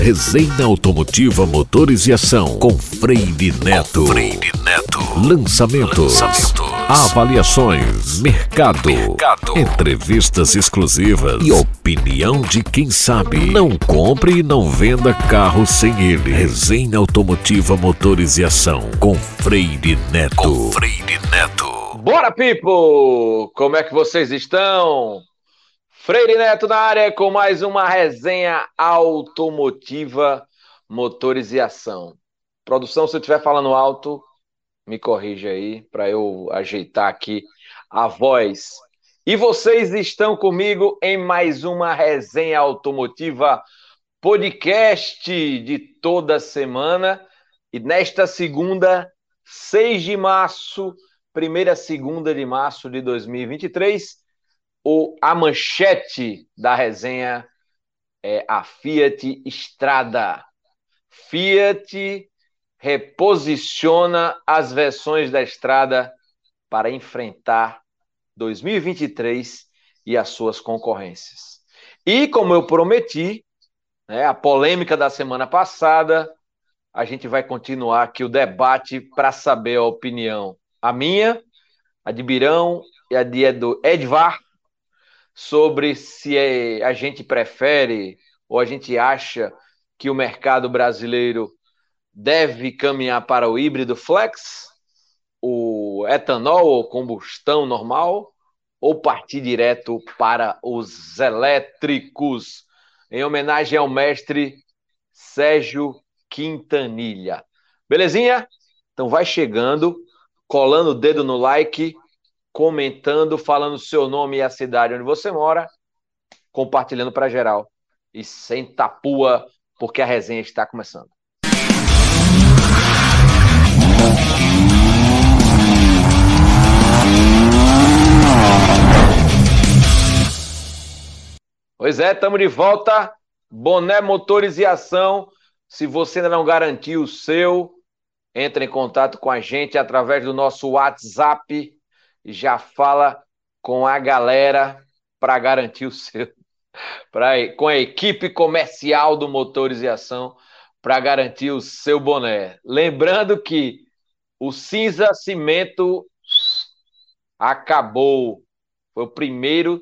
Resenha Automotiva Motores e Ação com Freire Neto. Com Freire Neto. Lançamentos. Lançamentos. Avaliações. Mercado. Mercado. Entrevistas exclusivas. E opinião de quem sabe. Não compre e não venda carro sem ele. Resenha Automotiva Motores e Ação com Freire Neto. Com Freire Neto. Bora, people! Como é que vocês estão? Freire Neto na área com mais uma resenha automotiva, motores e ação. Produção, se eu estiver falando alto, me corrija aí para eu ajeitar aqui a voz. E vocês estão comigo em mais uma resenha automotiva podcast de toda semana. E nesta segunda, 6 de março, primeira segunda de março de 2023, o, a manchete da resenha é a Fiat Estrada. Fiat reposiciona as versões da estrada para enfrentar 2023 e as suas concorrências. E como eu prometi, né, a polêmica da semana passada, a gente vai continuar aqui o debate para saber a opinião, a minha, a de Birão e a de Edvar, sobre se é, a gente prefere ou a gente acha que o mercado brasileiro deve caminhar para o híbrido flex, o etanol ou combustão normal, ou partir direto para os elétricos, em homenagem ao mestre Sérgio Quintanilha. Belezinha? Então vai chegando, colando o dedo no like comentando, falando seu nome e a cidade onde você mora, compartilhando para geral. E sem tapua, porque a resenha está começando. Pois é, estamos de volta. Boné Motores e Ação. Se você ainda não garantiu o seu, entre em contato com a gente através do nosso WhatsApp já fala com a galera para garantir o seu, pra, com a equipe comercial do Motores e Ação para garantir o seu boné. Lembrando que o cinza cimento acabou, foi o primeiro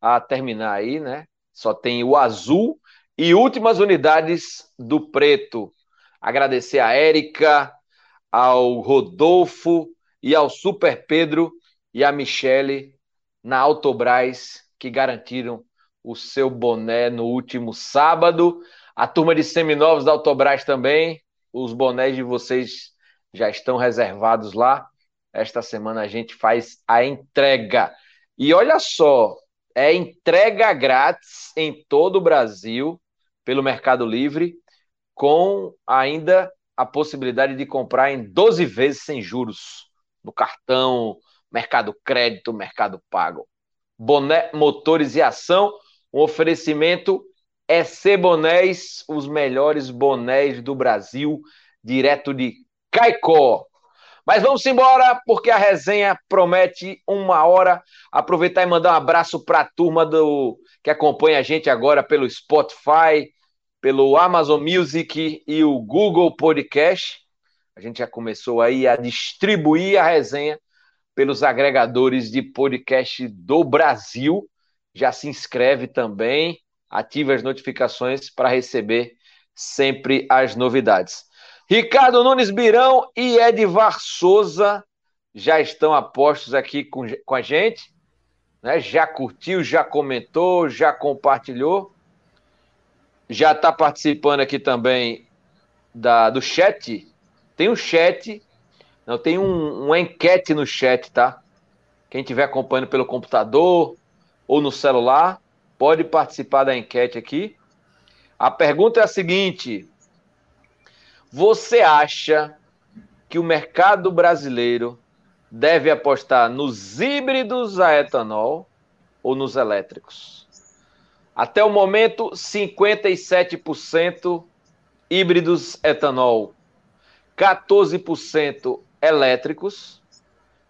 a terminar aí, né? Só tem o azul e últimas unidades do preto. Agradecer a Érica, ao Rodolfo e ao Super Pedro e a Michele na Autobras, que garantiram o seu boné no último sábado. A turma de seminovos da Autobras também, os bonés de vocês já estão reservados lá. Esta semana a gente faz a entrega. E olha só, é entrega grátis em todo o Brasil pelo Mercado Livre, com ainda a possibilidade de comprar em 12 vezes sem juros no cartão, Mercado Crédito, Mercado Pago. Boné, motores e ação, um oferecimento EC Bonés, os melhores bonés do Brasil, direto de Caicó. Mas vamos embora, porque a resenha promete uma hora. Aproveitar e mandar um abraço para a turma do que acompanha a gente agora pelo Spotify, pelo Amazon Music e o Google Podcast. A gente já começou aí a distribuir a resenha pelos agregadores de podcast do Brasil. Já se inscreve também, ative as notificações para receber sempre as novidades. Ricardo Nunes Birão e Edvar Souza já estão apostos aqui com, com a gente. Né? Já curtiu, já comentou, já compartilhou. Já está participando aqui também da, do chat. Tem um chat não, tem um, uma enquete no chat, tá? Quem estiver acompanhando pelo computador ou no celular, pode participar da enquete aqui. A pergunta é a seguinte: Você acha que o mercado brasileiro deve apostar nos híbridos a etanol ou nos elétricos? Até o momento, 57% híbridos etanol, 14% elétricos,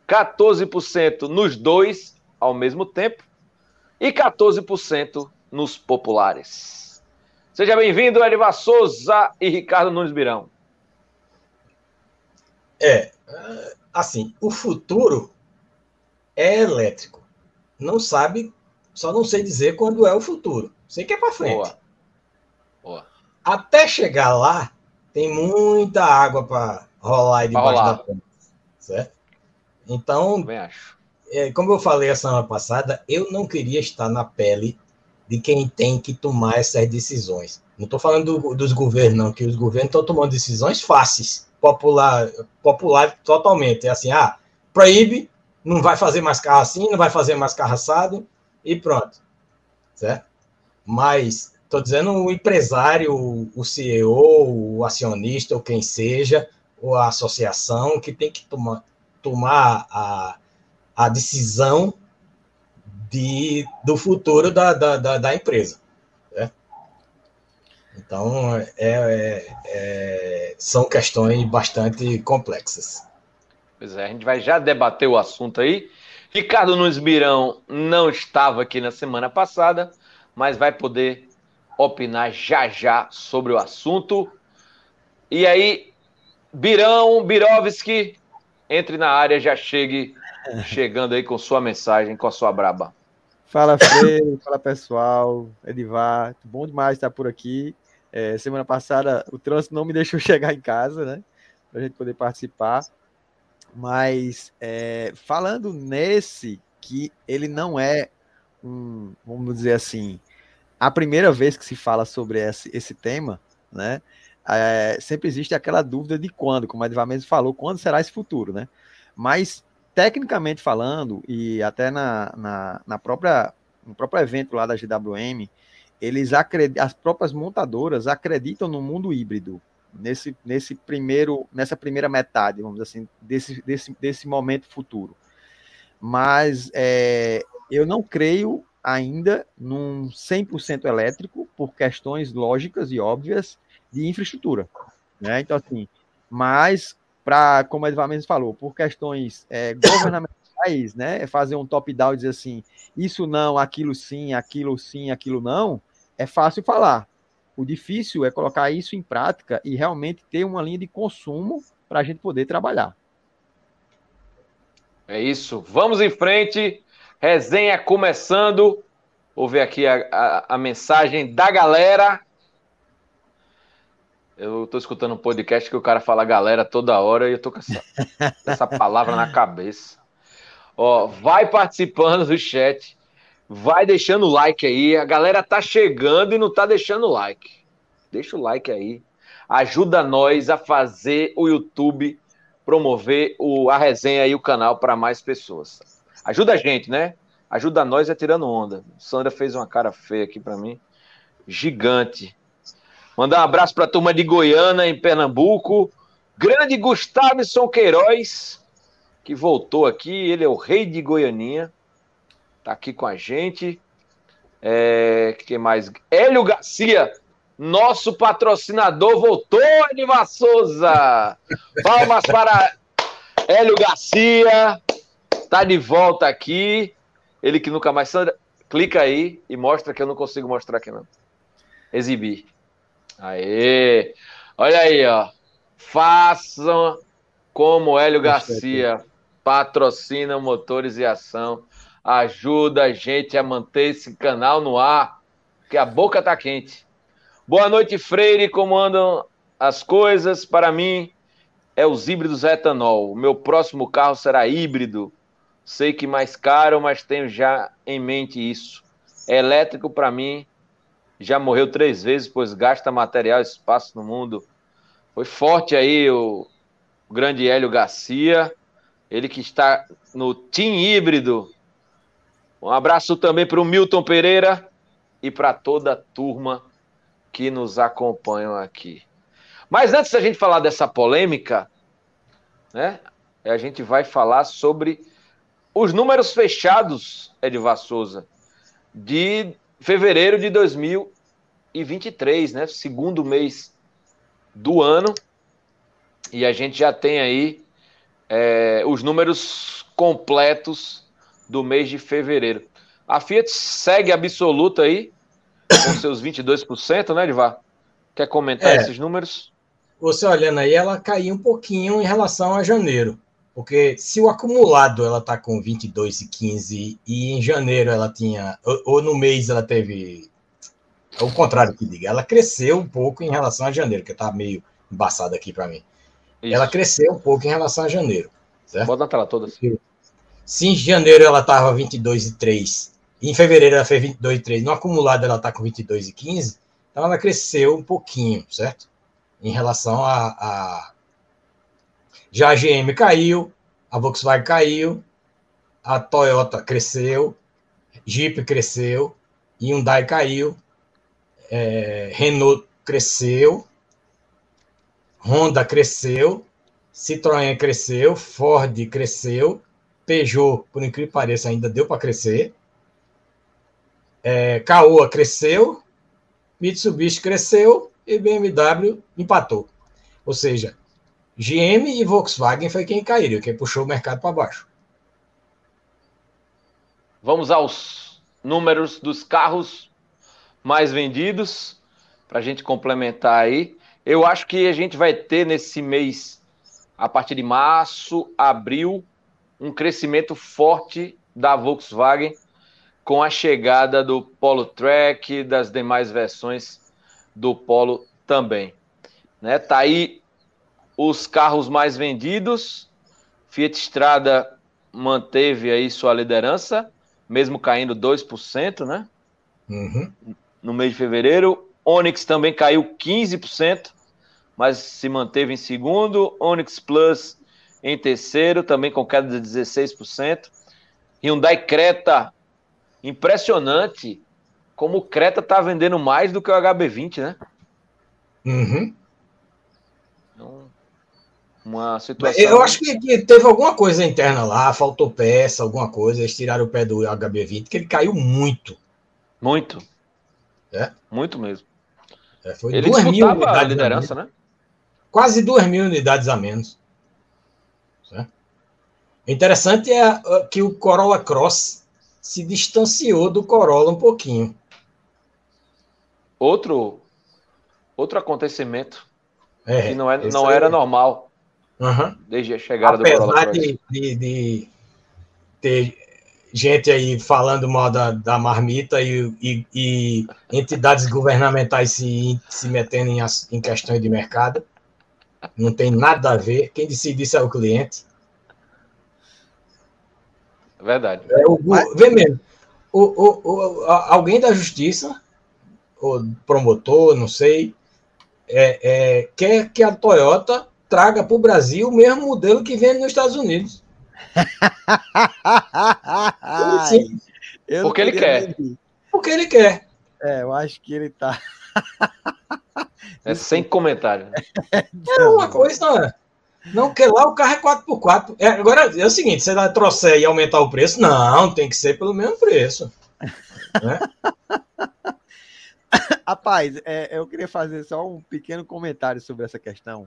14% nos dois ao mesmo tempo e 14% nos populares. Seja bem-vindo, Elivar Souza e Ricardo Nunes Birão. É, assim, o futuro é elétrico. Não sabe, só não sei dizer quando é o futuro. Sei que é para frente. Boa. Boa. Até chegar lá, tem muita água para rolar aí debaixo rolar. da ponte. Certo? Então, é, como eu falei a semana passada, eu não queria estar na pele de quem tem que tomar essas decisões. Não estou falando do, dos governos, não, que os governos estão tomando decisões fáceis, popular, popular totalmente. É assim, ah, proíbe, não vai fazer mais carro assim, não vai fazer mais carro assado, e pronto. Certo? Mas, estou dizendo o empresário, o CEO, o acionista, ou quem seja, ou a associação, que tem que tomar, tomar a, a decisão de, do futuro da, da, da, da empresa. Né? Então, é, é, é, são questões bastante complexas. Pois é, a gente vai já debater o assunto aí. Ricardo Nunes Mirão não estava aqui na semana passada, mas vai poder opinar já já sobre o assunto. E aí, Birão, Birovski, entre na área, já chegue chegando aí com sua mensagem, com a sua braba. Fala, Freire, fala pessoal, Edivar, bom demais estar por aqui. É, semana passada o trânsito não me deixou chegar em casa, né? Para a gente poder participar. Mas é, falando nesse, que ele não é um, vamos dizer assim, a primeira vez que se fala sobre esse, esse tema, né? É, sempre existe aquela dúvida de quando, como a Edivar mesmo falou, quando será esse futuro, né? Mas tecnicamente falando, e até na, na, na, própria, no próprio evento lá da GWM, eles acreditam, as próprias montadoras acreditam no mundo híbrido, nesse, nesse primeiro, nessa primeira metade, vamos dizer assim, desse, desse, desse momento futuro. Mas é, eu não creio ainda num 100% elétrico por questões lógicas e óbvias de infraestrutura. Né? Então, assim, mas para, como o Edvar mesmo falou, por questões é, governamentais, né, é fazer um top-down e dizer assim, isso não, aquilo sim, aquilo sim, aquilo não, é fácil falar. O difícil é colocar isso em prática e realmente ter uma linha de consumo para a gente poder trabalhar. É isso. Vamos em frente. Resenha começando. Vou ver aqui a, a, a mensagem da galera. Eu tô escutando um podcast que o cara fala galera toda hora e eu tô com essa, essa palavra na cabeça. Ó, vai participando do chat, vai deixando o like aí. A galera tá chegando e não tá deixando o like. Deixa o like aí. Ajuda nós a fazer o YouTube promover o, a resenha e o canal para mais pessoas. Ajuda a gente, né? Ajuda nós é tirando onda. Sandra fez uma cara feia aqui para mim. Gigante. Mandar um abraço para a turma de Goiânia, em Pernambuco. Grande Gustavson Queiroz, que voltou aqui. Ele é o rei de Goianinha. Tá aqui com a gente. É, que mais? Hélio Garcia, nosso patrocinador, voltou, Edivar Souza. Palmas para Hélio Garcia. Tá de volta aqui. Ele que nunca mais. Sandra, clica aí e mostra que eu não consigo mostrar aqui, não. Exibir. Aê! Olha aí, ó. Façam como Hélio Garcia. Patrocina Motores e Ação. Ajuda a gente a manter esse canal no ar, que a boca tá quente. Boa noite, Freire. Como andam as coisas? Para mim, é os híbridos etanol. O meu próximo carro será híbrido. Sei que mais caro, mas tenho já em mente isso. Elétrico, para mim, já morreu três vezes, pois gasta material e espaço no mundo. Foi forte aí o, o grande Hélio Garcia, ele que está no Team Híbrido. Um abraço também para o Milton Pereira e para toda a turma que nos acompanham aqui. Mas antes da gente falar dessa polêmica, né, a gente vai falar sobre os números fechados, Edivar Souza, de fevereiro de 2023, né? Segundo mês do ano. E a gente já tem aí é, os números completos do mês de fevereiro. A Fiat segue absoluta aí, com seus 22%, né, Edivar? Quer comentar é, esses números? Você olhando aí, ela caiu um pouquinho em relação a janeiro. Porque se o acumulado ela está com 22,15 e em janeiro ela tinha, ou, ou, no mês ela teve, é o contrário que diga, ela cresceu um pouco em relação a janeiro, que está meio embaçado aqui para mim. Isso. Ela cresceu um pouco em relação a janeiro. Certo? Pode na tela toda. Se em janeiro ela estava 22,3 em fevereiro ela fez 22,3, no acumulado ela está com 22,15, então ela cresceu um pouquinho, certo? Em relação a, a já a GM caiu, a Volkswagen caiu, a Toyota cresceu, Jeep cresceu, Hyundai caiu, é, Renault cresceu, Honda cresceu, Citroën cresceu, Ford cresceu, Peugeot, por incrível que pareça, ainda deu para crescer. É, Caoa cresceu, Mitsubishi cresceu e BMW empatou. Ou seja, GM e Volkswagen foi quem caíram, quem puxou o mercado para baixo. Vamos aos números dos carros mais vendidos, para a gente complementar aí. Eu acho que a gente vai ter nesse mês, a partir de março, abril, um crescimento forte da Volkswagen com a chegada do Polo Track, das demais versões do Polo também. Né? Tá aí os carros mais vendidos. Fiat Strada manteve aí sua liderança, mesmo caindo 2%, né? Uhum. No mês de fevereiro. Onix também caiu 15%, mas se manteve em segundo. Onix Plus em terceiro, também com queda de 16%. Hyundai Creta, impressionante como o Creta está vendendo mais do que o HB20, né? Uhum uma situação. Eu acho que, que, teve alguma coisa interna lá, faltou peça, alguma coisa, eles tiraram o pé do HB20, que ele caiu muito. Muito. É? Muito mesmo. É, foi ele duas mil unidades a liderança, a né? Quase duas mil unidades a menos. É. Interessante é que o Corolla Cross se distanciou do Corolla um pouquinho. Outro outro acontecimento é, que não, é, não era normal. Uhum. Desde a chegada Apesar do Corolla de, de, de, ter gente aí falando mal da, da marmita e, e, e entidades governamentais se, se metendo em, em questões de mercado. Não tem nada a ver. Quem decide isso é o cliente. É verdade. É, o, vê mesmo. O, o, o, alguém da justiça, o promotor, não sei, é, é, quer que a Toyota traga para o Brasil o mesmo modelo que vende nos Estados Unidos. Sim. Porque ele quer. Porque ele quer. É, eu acho que ele tá. é sem comentário. É uma coisa, não é? Não, que lá o carro é 4x4. É, agora é o seguinte: você vai trouxer e aumentar o preço? Não, tem que ser pelo mesmo preço. Né? Rapaz, é, eu queria fazer só um pequeno comentário sobre essa questão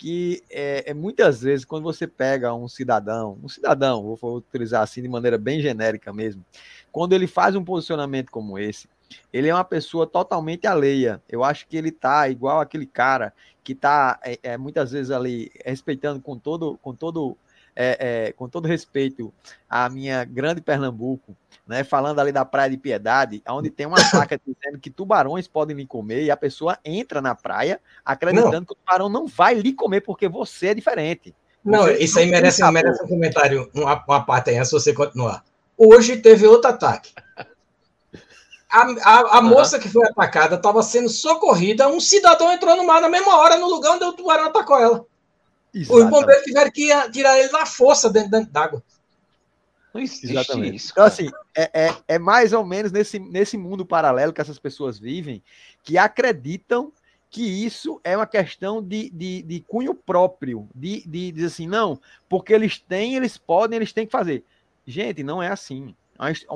que é, é, muitas vezes quando você pega um cidadão, um cidadão, vou utilizar assim de maneira bem genérica mesmo, quando ele faz um posicionamento como esse, ele é uma pessoa totalmente alheia. Eu acho que ele tá igual aquele cara que tá é, é muitas vezes ali respeitando com todo, com todo, é, é, com todo respeito a minha grande Pernambuco, né, falando ali da Praia de Piedade, onde tem uma placa dizendo que tubarões podem lhe comer, e a pessoa entra na praia acreditando não. que o tubarão não vai lhe comer porque você é diferente. Não, você isso aí merece, merece um comentário, uma, uma parte aí, se você continuar. Hoje teve outro ataque. A, a, a uhum. moça que foi atacada estava sendo socorrida, um cidadão entrou no mar na mesma hora, no lugar onde o tubarão atacou ela. Exatamente. Os bombeiros tiveram que tirar ele na força dentro, dentro d'água. Não existe Exatamente. isso. Então, assim, é, é, é, mais ou menos nesse, nesse mundo paralelo que essas pessoas vivem, que acreditam que isso é uma questão de, de, de cunho próprio, de, de dizer assim, não, porque eles têm, eles podem, eles têm que fazer. Gente, não é assim.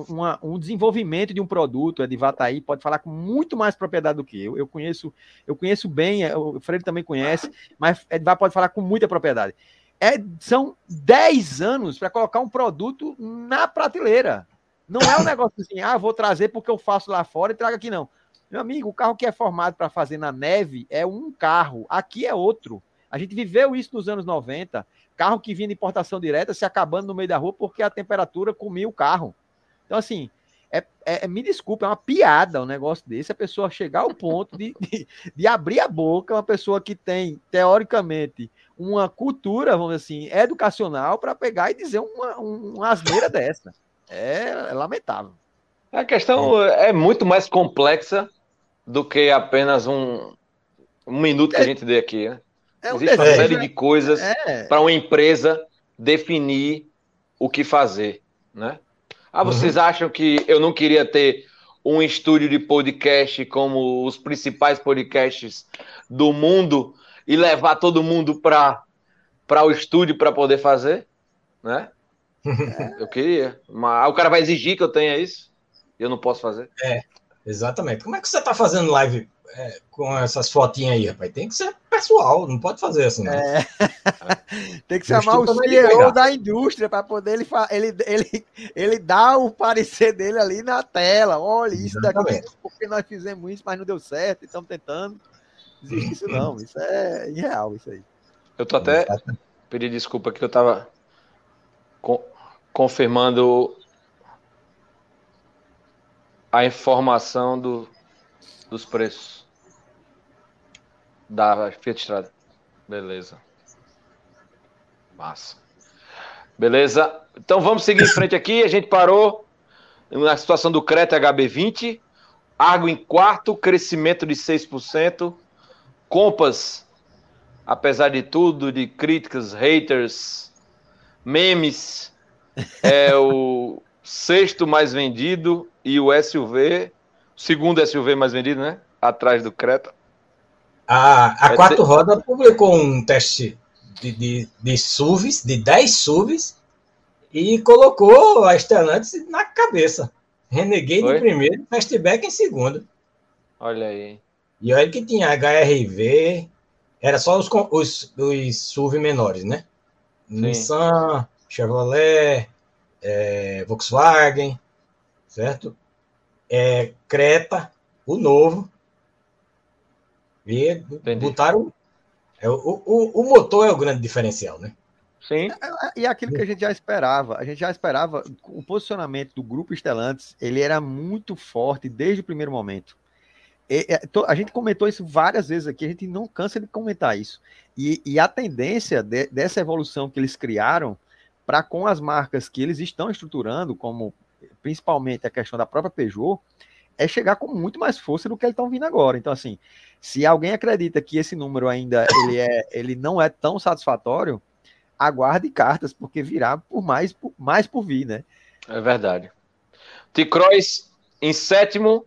Uma, um desenvolvimento de um produto, é de Vataí, pode falar com muito mais propriedade do que eu. Eu conheço, eu conheço bem, é, o Freire também conhece, mas Edvar pode falar com muita propriedade é, são 10 anos para colocar um produto na prateleira. Não é um negócio assim, ah, vou trazer porque eu faço lá fora e trago aqui, não. Meu amigo, o carro que é formado para fazer na neve é um carro, aqui é outro. A gente viveu isso nos anos 90. Carro que vinha de importação direta se acabando no meio da rua porque a temperatura comia o carro. Então, assim, é, é, me desculpa, é uma piada um negócio desse, a pessoa chegar ao ponto de, de, de, abrir a boca, uma pessoa que tem, teoricamente, uma cultura, vamos dizer assim, educacional, para pegar e dizer uma, uma asneira dessa. É, é, lamentável. A questão é. é muito mais complexa do que apenas um, um minuto que a é. gente dê aqui. Né? É um Existe uma série de coisas é. para uma empresa definir o que fazer, né? Ah, vocês uhum. acham que eu não queria ter um estúdio de podcast como os principais podcasts do mundo e levar todo mundo para para o estúdio para poder fazer, né? É. Eu queria, mas o cara vai exigir que eu tenha isso e eu não posso fazer. É, exatamente. Como é que você está fazendo live é, com essas fotinhas aí, rapaz? Tem que ser pessoal, não pode fazer assim. É. Tem que chamar o CEO da indústria para poder ele, ele, ele, ele dar o parecer dele ali na tela. Olha, isso Exatamente. daqui, porque nós fizemos isso, mas não deu certo, e estamos tentando. Não existe isso não, isso é irreal, isso aí. Eu tô até pedi desculpa que eu tava confirmando a informação do, dos preços da Fiat Strada. Beleza. Massa. Beleza? Então vamos seguir em frente aqui. A gente parou na situação do Creta HB20. Argo em quarto, crescimento de 6%. Compass, apesar de tudo, de críticas, haters, memes, é o sexto mais vendido e o SUV, segundo SUV mais vendido, né? Atrás do Creta. A, a é Quatro ter... Rodas publicou um teste de, de, de SUVs, de 10 SUVs, e colocou a Stellantis na cabeça. Renegade Foi? em primeiro, Fastback em segundo. Olha aí. E olha que tinha HRV, era só os, os, os SUV menores, né? Sim. Nissan, Chevrolet, é, Volkswagen, certo? É, Creta, o novo. E Entendi. botaram. É, o, o, o motor é o grande diferencial, né? Sim. É, é, e é aquilo que a gente já esperava. A gente já esperava. O posicionamento do grupo Estelantes, ele era muito forte desde o primeiro momento. E, a gente comentou isso várias vezes aqui, a gente não cansa de comentar isso. E, e a tendência de, dessa evolução que eles criaram para com as marcas que eles estão estruturando, como principalmente a questão da própria Peugeot, é chegar com muito mais força do que eles estão vindo agora. Então, assim, se alguém acredita que esse número ainda ele, é, ele não é tão satisfatório, aguarde cartas, porque virá por mais, por, mais por vir, né? É verdade. T-Cross em sétimo,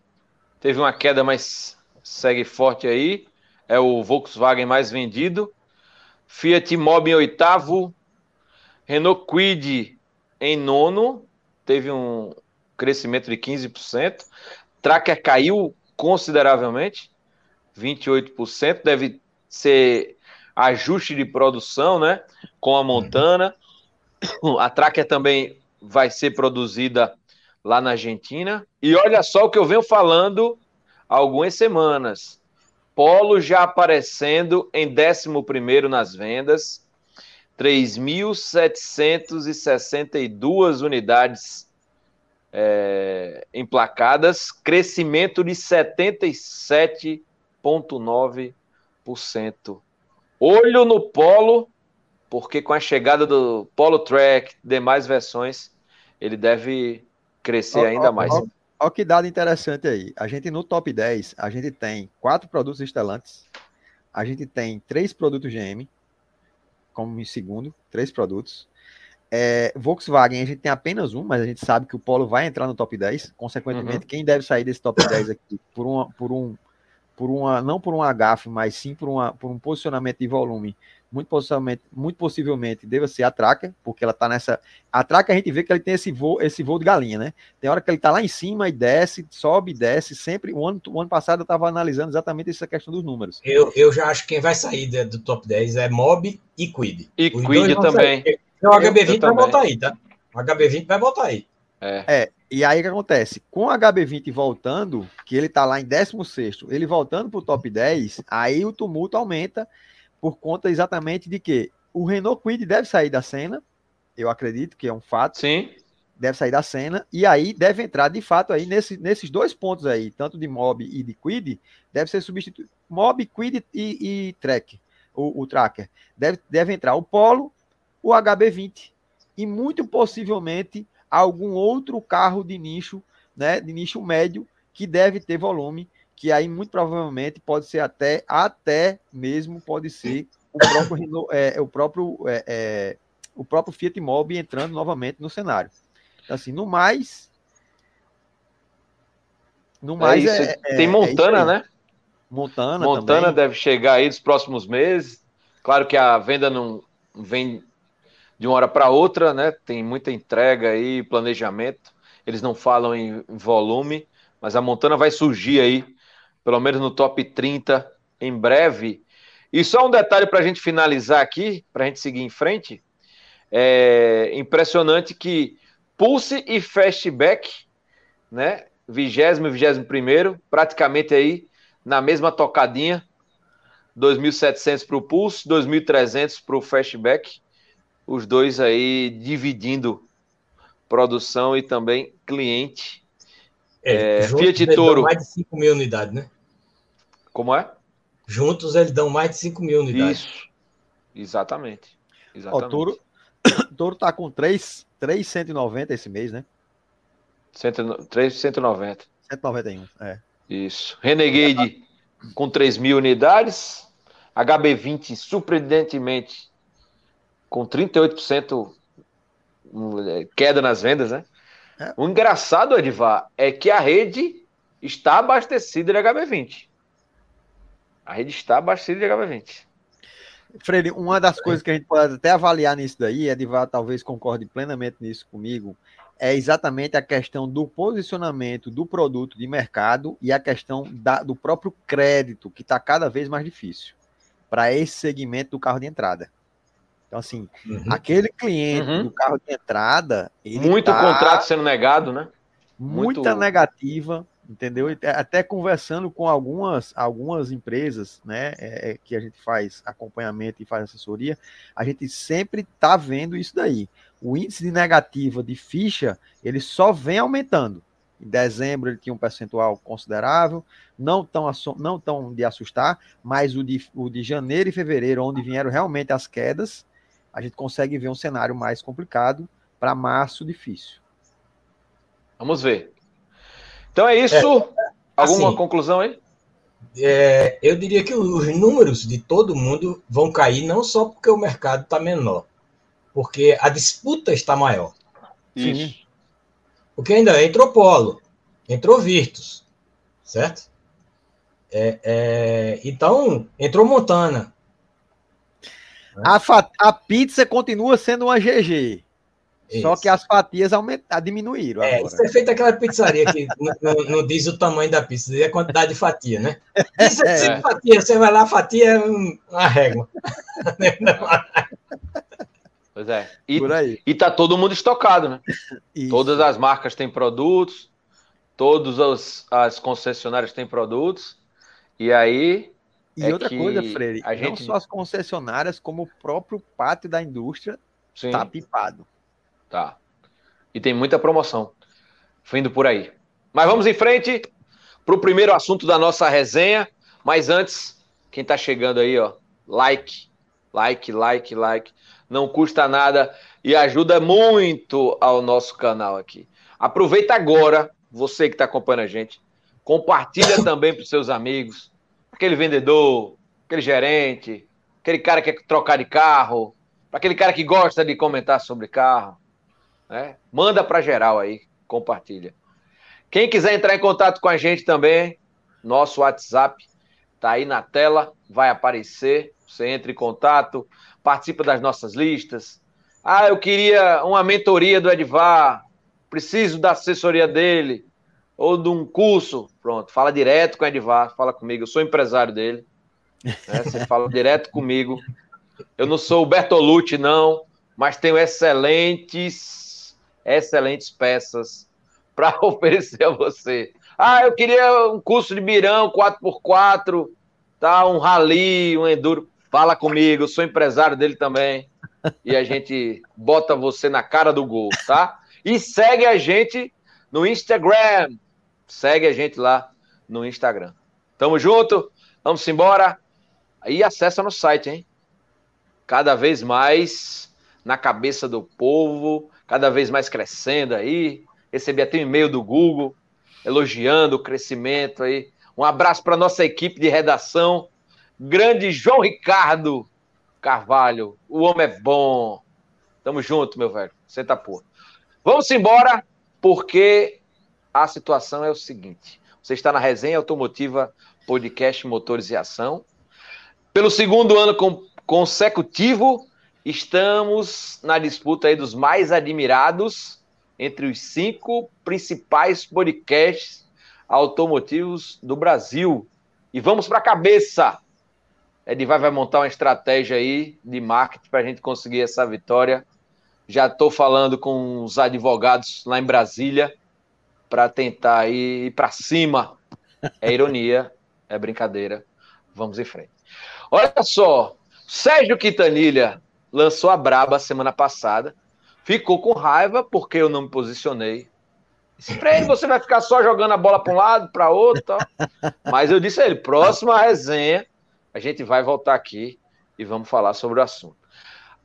teve uma queda, mas segue forte aí. É o Volkswagen mais vendido. Fiat Mobi em oitavo. Renault Kwid em nono. Teve um crescimento de 15%. Tracker caiu consideravelmente, 28%. Deve ser ajuste de produção, né? Com a Montana. A Tracker também vai ser produzida lá na Argentina. E olha só o que eu venho falando há algumas semanas. Polo já aparecendo em 11 nas vendas, 3.762 unidades é, emplacadas, crescimento de 77,9%. Olho no Polo, porque com a chegada do Polo Track, demais versões, ele deve crescer ainda mais. Olha que dado interessante aí. A gente no top 10, a gente tem quatro produtos estelantes, a gente tem três produtos GM, como em segundo, três produtos. É, Volkswagen, a gente tem apenas um, mas a gente sabe que o Polo vai entrar no top 10. Consequentemente, uhum. quem deve sair desse top 10 aqui por, uma, por um, por uma, não por um agafe, mas sim por, uma, por um posicionamento de volume muito possivelmente, muito possivelmente deva ser a Tracker, porque ela está nessa. A Tracker a gente vê que ele tem esse voo, esse voo de galinha, né? Tem hora que ele está lá em cima e desce, sobe e desce, sempre. O ano, o ano passado eu estava analisando exatamente essa questão dos números. Eu, eu já acho que quem vai sair do top 10 é Mob e Quid. E Os Quid também. O HB20 vai voltar aí, tá? O HB20 vai voltar aí. É. é. E aí o que acontece? Com o HB20 voltando, que ele está lá em 16, ele voltando para o top 10, aí o tumulto aumenta por conta exatamente de que o Renault Quid deve sair da cena, eu acredito que é um fato. Sim. Deve sair da cena, e aí deve entrar de fato aí nesse, nesses dois pontos aí, tanto de Mob e de Quid, deve ser substituído. Mob, Quid e, e Track, o, o Tracker. Deve, deve entrar o Polo, o HB20 e muito possivelmente algum outro carro de nicho, né, de nicho médio, que deve ter volume, que aí muito provavelmente pode ser até, até mesmo pode ser o próprio, é, o próprio, é, é, o próprio Fiat Mobi entrando novamente no cenário. Então, assim, no mais, no é mais é, é, tem Montana, né? Montana, Montana também. deve chegar aí nos próximos meses. Claro que a venda não vem de uma hora para outra, né? Tem muita entrega aí, planejamento. Eles não falam em volume, mas a Montana vai surgir aí, pelo menos no top 30 em breve. E só um detalhe para a gente finalizar aqui, para a gente seguir em frente. É impressionante que Pulse e Fastback, né? Vigésimo e vigésimo primeiro, praticamente aí na mesma tocadinha. 2.700 para o Pulse, 2.300 para o Fastback os dois aí dividindo produção e também cliente. É, é, Fiat Toro. mais de 5 mil unidades, né? Como é? Juntos eles dão mais de 5 mil unidades. Isso. Exatamente. Exatamente. Ó, Toro, Toro tá com 3, 390 esse mês, né? 390. 191, é. Isso. Renegade com 3 mil unidades. HB20 surpreendentemente com 38% é, queda nas vendas, né? É. O engraçado, Edivar, é que a rede está abastecida de HB20. A rede está abastecida de HB20. Freire, uma das coisas que a gente pode até avaliar nisso daí, Edivar talvez concorde plenamente nisso comigo, é exatamente a questão do posicionamento do produto de mercado e a questão da, do próprio crédito, que está cada vez mais difícil para esse segmento do carro de entrada. Então, assim, uhum. aquele cliente uhum. do carro de entrada. Muito tá contrato sendo negado, né? Muita Muito... negativa, entendeu? Até conversando com algumas, algumas empresas, né, é, é, que a gente faz acompanhamento e faz assessoria, a gente sempre está vendo isso daí. O índice de negativa de ficha, ele só vem aumentando. Em dezembro ele tinha um percentual considerável, não tão, não tão de assustar, mas o de, o de janeiro e fevereiro, onde vieram realmente as quedas, a gente consegue ver um cenário mais complicado para março difícil. Vamos ver. Então é isso. É, Alguma assim, conclusão aí? É, eu diria que os números de todo mundo vão cair não só porque o mercado está menor, porque a disputa está maior. Isso. Porque ainda entrou Polo, entrou Virtus, certo? É, é, então, entrou Montana, a, a pizza continua sendo uma GG. Isso. Só que as fatias aumentaram, diminuíram. É, agora. isso é feito aquela pizzaria que não, não, diz o tamanho da pizza, diz a quantidade de fatia, né? Diz é. fatia, você vai lá, fatia é uma régua. Pois é. E, Por aí. e tá todo mundo estocado, né? Isso. Todas as marcas têm produtos, todas as concessionárias têm produtos, e aí e é outra coisa, Freire, a gente... não só as concessionárias, como o próprio pátio da indústria Sim. tá pipado. Tá. E tem muita promoção vindo por aí. Mas vamos em frente para o primeiro assunto da nossa resenha. Mas antes, quem está chegando aí, ó, like, like, like, like. Não custa nada e ajuda muito ao nosso canal aqui. Aproveita agora, você que está acompanhando a gente, compartilha também para seus amigos aquele vendedor, aquele gerente, aquele cara que quer trocar de carro, aquele cara que gosta de comentar sobre carro. Né? Manda para geral aí, compartilha. Quem quiser entrar em contato com a gente também, nosso WhatsApp está aí na tela, vai aparecer. Você entra em contato, participa das nossas listas. Ah, eu queria uma mentoria do Edvar, preciso da assessoria dele ou de um curso, pronto, fala direto com o Edvar, fala comigo, eu sou empresário dele, né? você fala direto comigo. Eu não sou o Bertolucci, não, mas tenho excelentes, excelentes peças para oferecer a você. Ah, eu queria um curso de birão 4x4, tá? um rally, um enduro. Fala comigo, eu sou empresário dele também. E a gente bota você na cara do gol, tá? E segue a gente no Instagram. Segue a gente lá no Instagram. Tamo junto, vamos embora. Aí acessa no site, hein? Cada vez mais na cabeça do povo, cada vez mais crescendo aí. Recebi até um e-mail do Google elogiando o crescimento aí. Um abraço para nossa equipe de redação. Grande João Ricardo Carvalho. O homem é bom. Tamo junto, meu velho. Você tá por. Vamos embora, porque a situação é o seguinte. Você está na resenha automotiva podcast Motores e Ação. Pelo segundo ano consecutivo, estamos na disputa aí dos mais admirados entre os cinco principais podcasts automotivos do Brasil. E vamos para a cabeça. Edivar vai montar uma estratégia aí de marketing para a gente conseguir essa vitória. Já estou falando com os advogados lá em Brasília para tentar ir para cima. É ironia, é brincadeira. Vamos em frente. Olha só, Sérgio Quintanilha lançou a braba semana passada. Ficou com raiva porque eu não me posicionei. Ele, você vai ficar só jogando a bola para um lado, para outro. Tal. Mas eu disse a ele, próxima resenha, a gente vai voltar aqui e vamos falar sobre o assunto.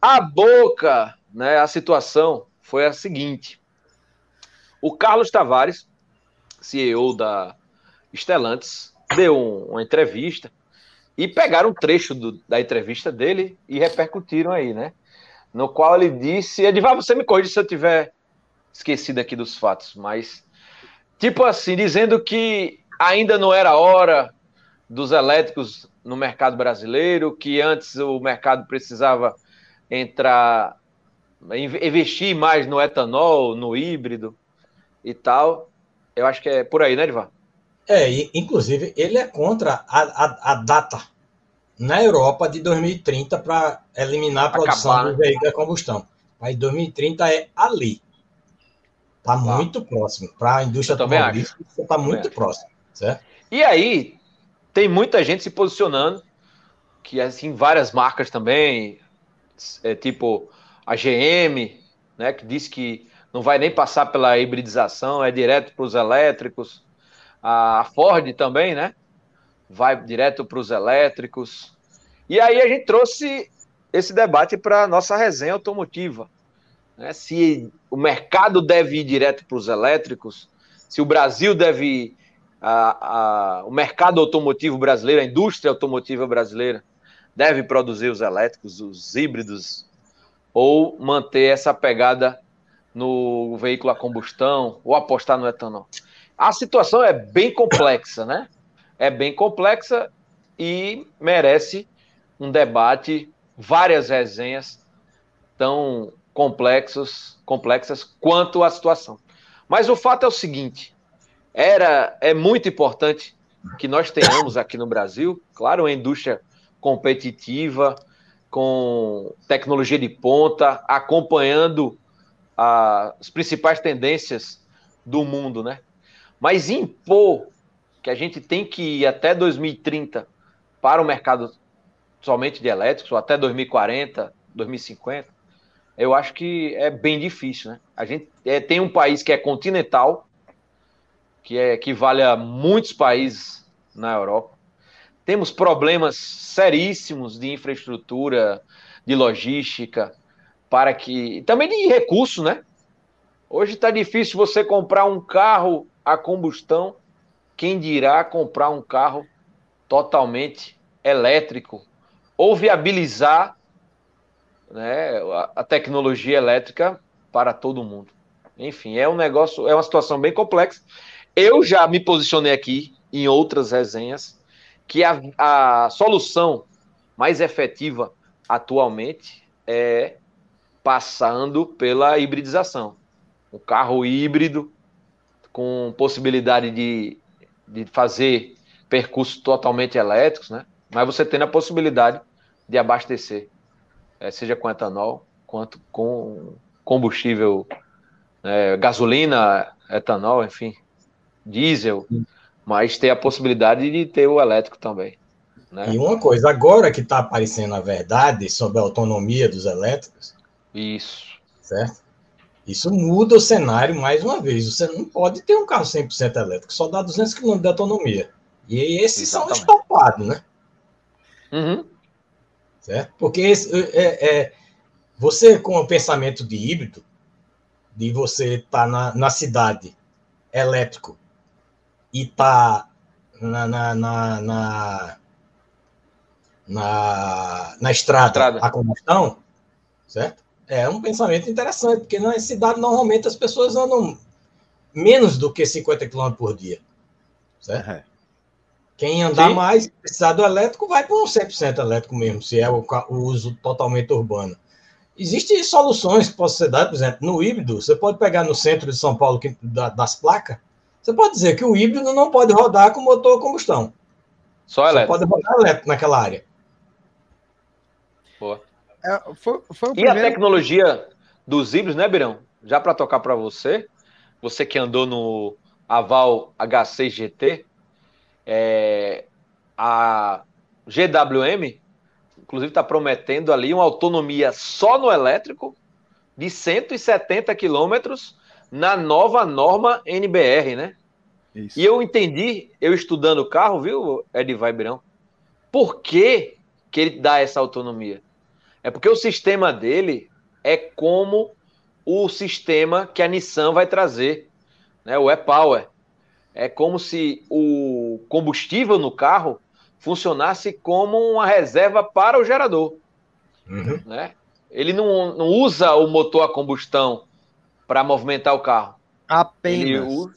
A boca, né, a situação foi a seguinte. O Carlos Tavares, CEO da Stellantis, deu um, uma entrevista e pegaram um trecho do, da entrevista dele e repercutiram aí, né? No qual ele disse, Edivar, você me corrige se eu tiver esquecido aqui dos fatos, mas tipo assim, dizendo que ainda não era hora dos elétricos no mercado brasileiro, que antes o mercado precisava entrar, investir mais no etanol, no híbrido, e tal. Eu acho que é por aí, né, Edvar? É, inclusive, ele é contra a, a, a data na Europa de 2030 para eliminar a produção Acabar, do né? veículo a combustão. Mas 2030 é ali. Está muito próximo. Para a indústria automobilística, está muito próximo. Certo? E aí, tem muita gente se posicionando, que assim, várias marcas também, é, tipo a GM, né, que diz que não vai nem passar pela hibridização, é direto para os elétricos. A Ford também, né? Vai direto para os elétricos. E aí a gente trouxe esse debate para a nossa resenha automotiva. Né? Se o mercado deve ir direto para os elétricos, se o Brasil deve ir, a, a, o mercado automotivo brasileiro, a indústria automotiva brasileira, deve produzir os elétricos, os híbridos, ou manter essa pegada no veículo a combustão ou apostar no etanol. A situação é bem complexa, né? É bem complexa e merece um debate, várias resenhas tão complexos, complexas quanto a situação. Mas o fato é o seguinte: era é muito importante que nós tenhamos aqui no Brasil, claro, uma indústria competitiva, com tecnologia de ponta, acompanhando as principais tendências do mundo, né? Mas impor que a gente tem que ir até 2030 para o mercado somente de elétricos, ou até 2040, 2050, eu acho que é bem difícil, né? A gente é, tem um país que é continental, que é, equivale a muitos países na Europa. Temos problemas seríssimos de infraestrutura, de logística, para que. Também de recurso, né? Hoje está difícil você comprar um carro a combustão. Quem dirá comprar um carro totalmente elétrico ou viabilizar né, a tecnologia elétrica para todo mundo. Enfim, é um negócio, é uma situação bem complexa. Eu já me posicionei aqui em outras resenhas que a, a solução mais efetiva atualmente é passando pela hibridização. Um carro híbrido com possibilidade de, de fazer percursos totalmente elétricos, né? Mas você tendo a possibilidade de abastecer, é, seja com etanol, quanto com combustível é, gasolina, etanol, enfim, diesel, mas tem a possibilidade de ter o elétrico também. Né? E uma coisa, agora que está aparecendo a verdade sobre a autonomia dos elétricos. Isso. Certo? Isso muda o cenário mais uma vez. Você não pode ter um carro 100% elétrico, só dá 200 km de autonomia. E esses Exatamente. são estopados, né? Uhum. Certo? Porque esse, é, é, você, com o pensamento de híbrido, de você estar tá na, na cidade elétrico e tá na, na, na, na, na, na estrada, estrada, a combustão, certo? É um pensamento interessante, porque na cidade normalmente as pessoas andam menos do que 50 km por dia, certo? É. Quem andar Sim. mais, precisar do elétrico, vai para um 100% elétrico mesmo, se é o, o uso totalmente urbano. Existem soluções que possam ser dadas, por exemplo, no híbrido, você pode pegar no centro de São Paulo que, da, das placas, você pode dizer que o híbrido não pode rodar com motor a combustão. Só elétrico. Só pode rodar elétrico naquela área. Boa. É, foi, foi e primeiro... a tecnologia dos híbridos, né, Birão? Já para tocar para você, você que andou no Aval H6 GT, é, a GWM, inclusive, está prometendo ali uma autonomia só no elétrico de 170 quilômetros na nova norma NBR, né? Isso. E eu entendi, eu estudando o carro, viu, Edivar Birão, por que, que ele dá essa autonomia? É porque o sistema dele é como o sistema que a Nissan vai trazer, né? O e-Power. É como se o combustível no carro funcionasse como uma reserva para o gerador. Uhum. Né? Ele não, não usa o motor a combustão para movimentar o carro. Apenas. Usa,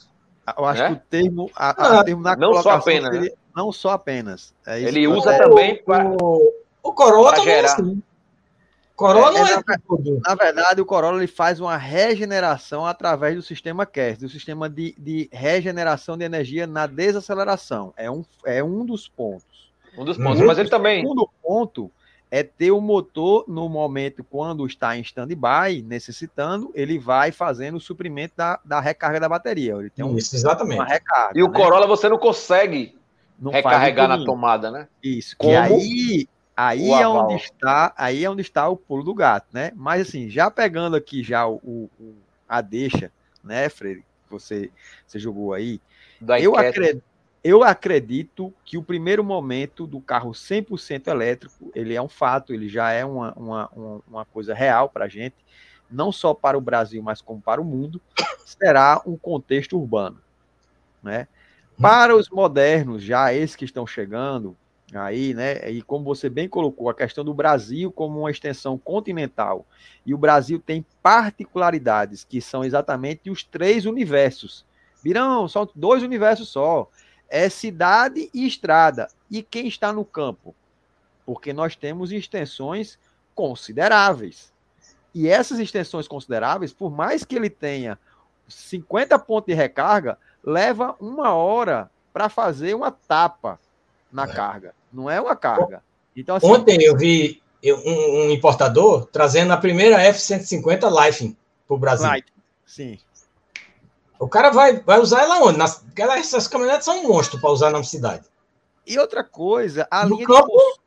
Eu acho né? que o termo, a, a termo na não só apenas, seria, né? não só apenas. É ele usa é, também para o, o Corolla também é gerar. assim. Corolla é, é, na, na, verdade, o Corolla ele faz uma regeneração através do sistema CAS, do sistema de, de regeneração de energia na desaceleração. É um, é um dos pontos. Um dos pontos, mas ele também. O segundo ponto é ter o motor no momento quando está em stand-by, necessitando, ele vai fazendo o suprimento da, da recarga da bateria. Ele tem um, Isso, exatamente. Uma recarga. E o né? Corolla você não consegue não recarregar na tomada, né? Isso. Como? Que aí Aí é onde está, aí é onde está o pulo do gato, né? Mas assim, já pegando aqui já o, o a deixa, né, Freire? Você, você jogou aí. eu acredito, eu acredito que o primeiro momento do carro 100% elétrico, ele é um fato, ele já é uma, uma, uma coisa real para a gente, não só para o Brasil, mas como para o mundo, será um contexto urbano, né? Para os modernos, já esses que estão chegando, aí, né? E como você bem colocou, a questão do Brasil como uma extensão continental. E o Brasil tem particularidades que são exatamente os três universos. Virão, são dois universos só. É cidade e estrada. E quem está no campo? Porque nós temos extensões consideráveis. E essas extensões consideráveis, por mais que ele tenha 50 pontos de recarga, leva uma hora para fazer uma tapa na é. carga. Não é uma carga. Então, assim, Ontem eu vi um, um, importador trazendo a primeira F-150 Life para o Brasil. Life. Sim. O cara vai, vai usar ela onde? Nas, essas caminhonetes são um monstro para usar na cidade. E outra coisa, a linha, campo... de,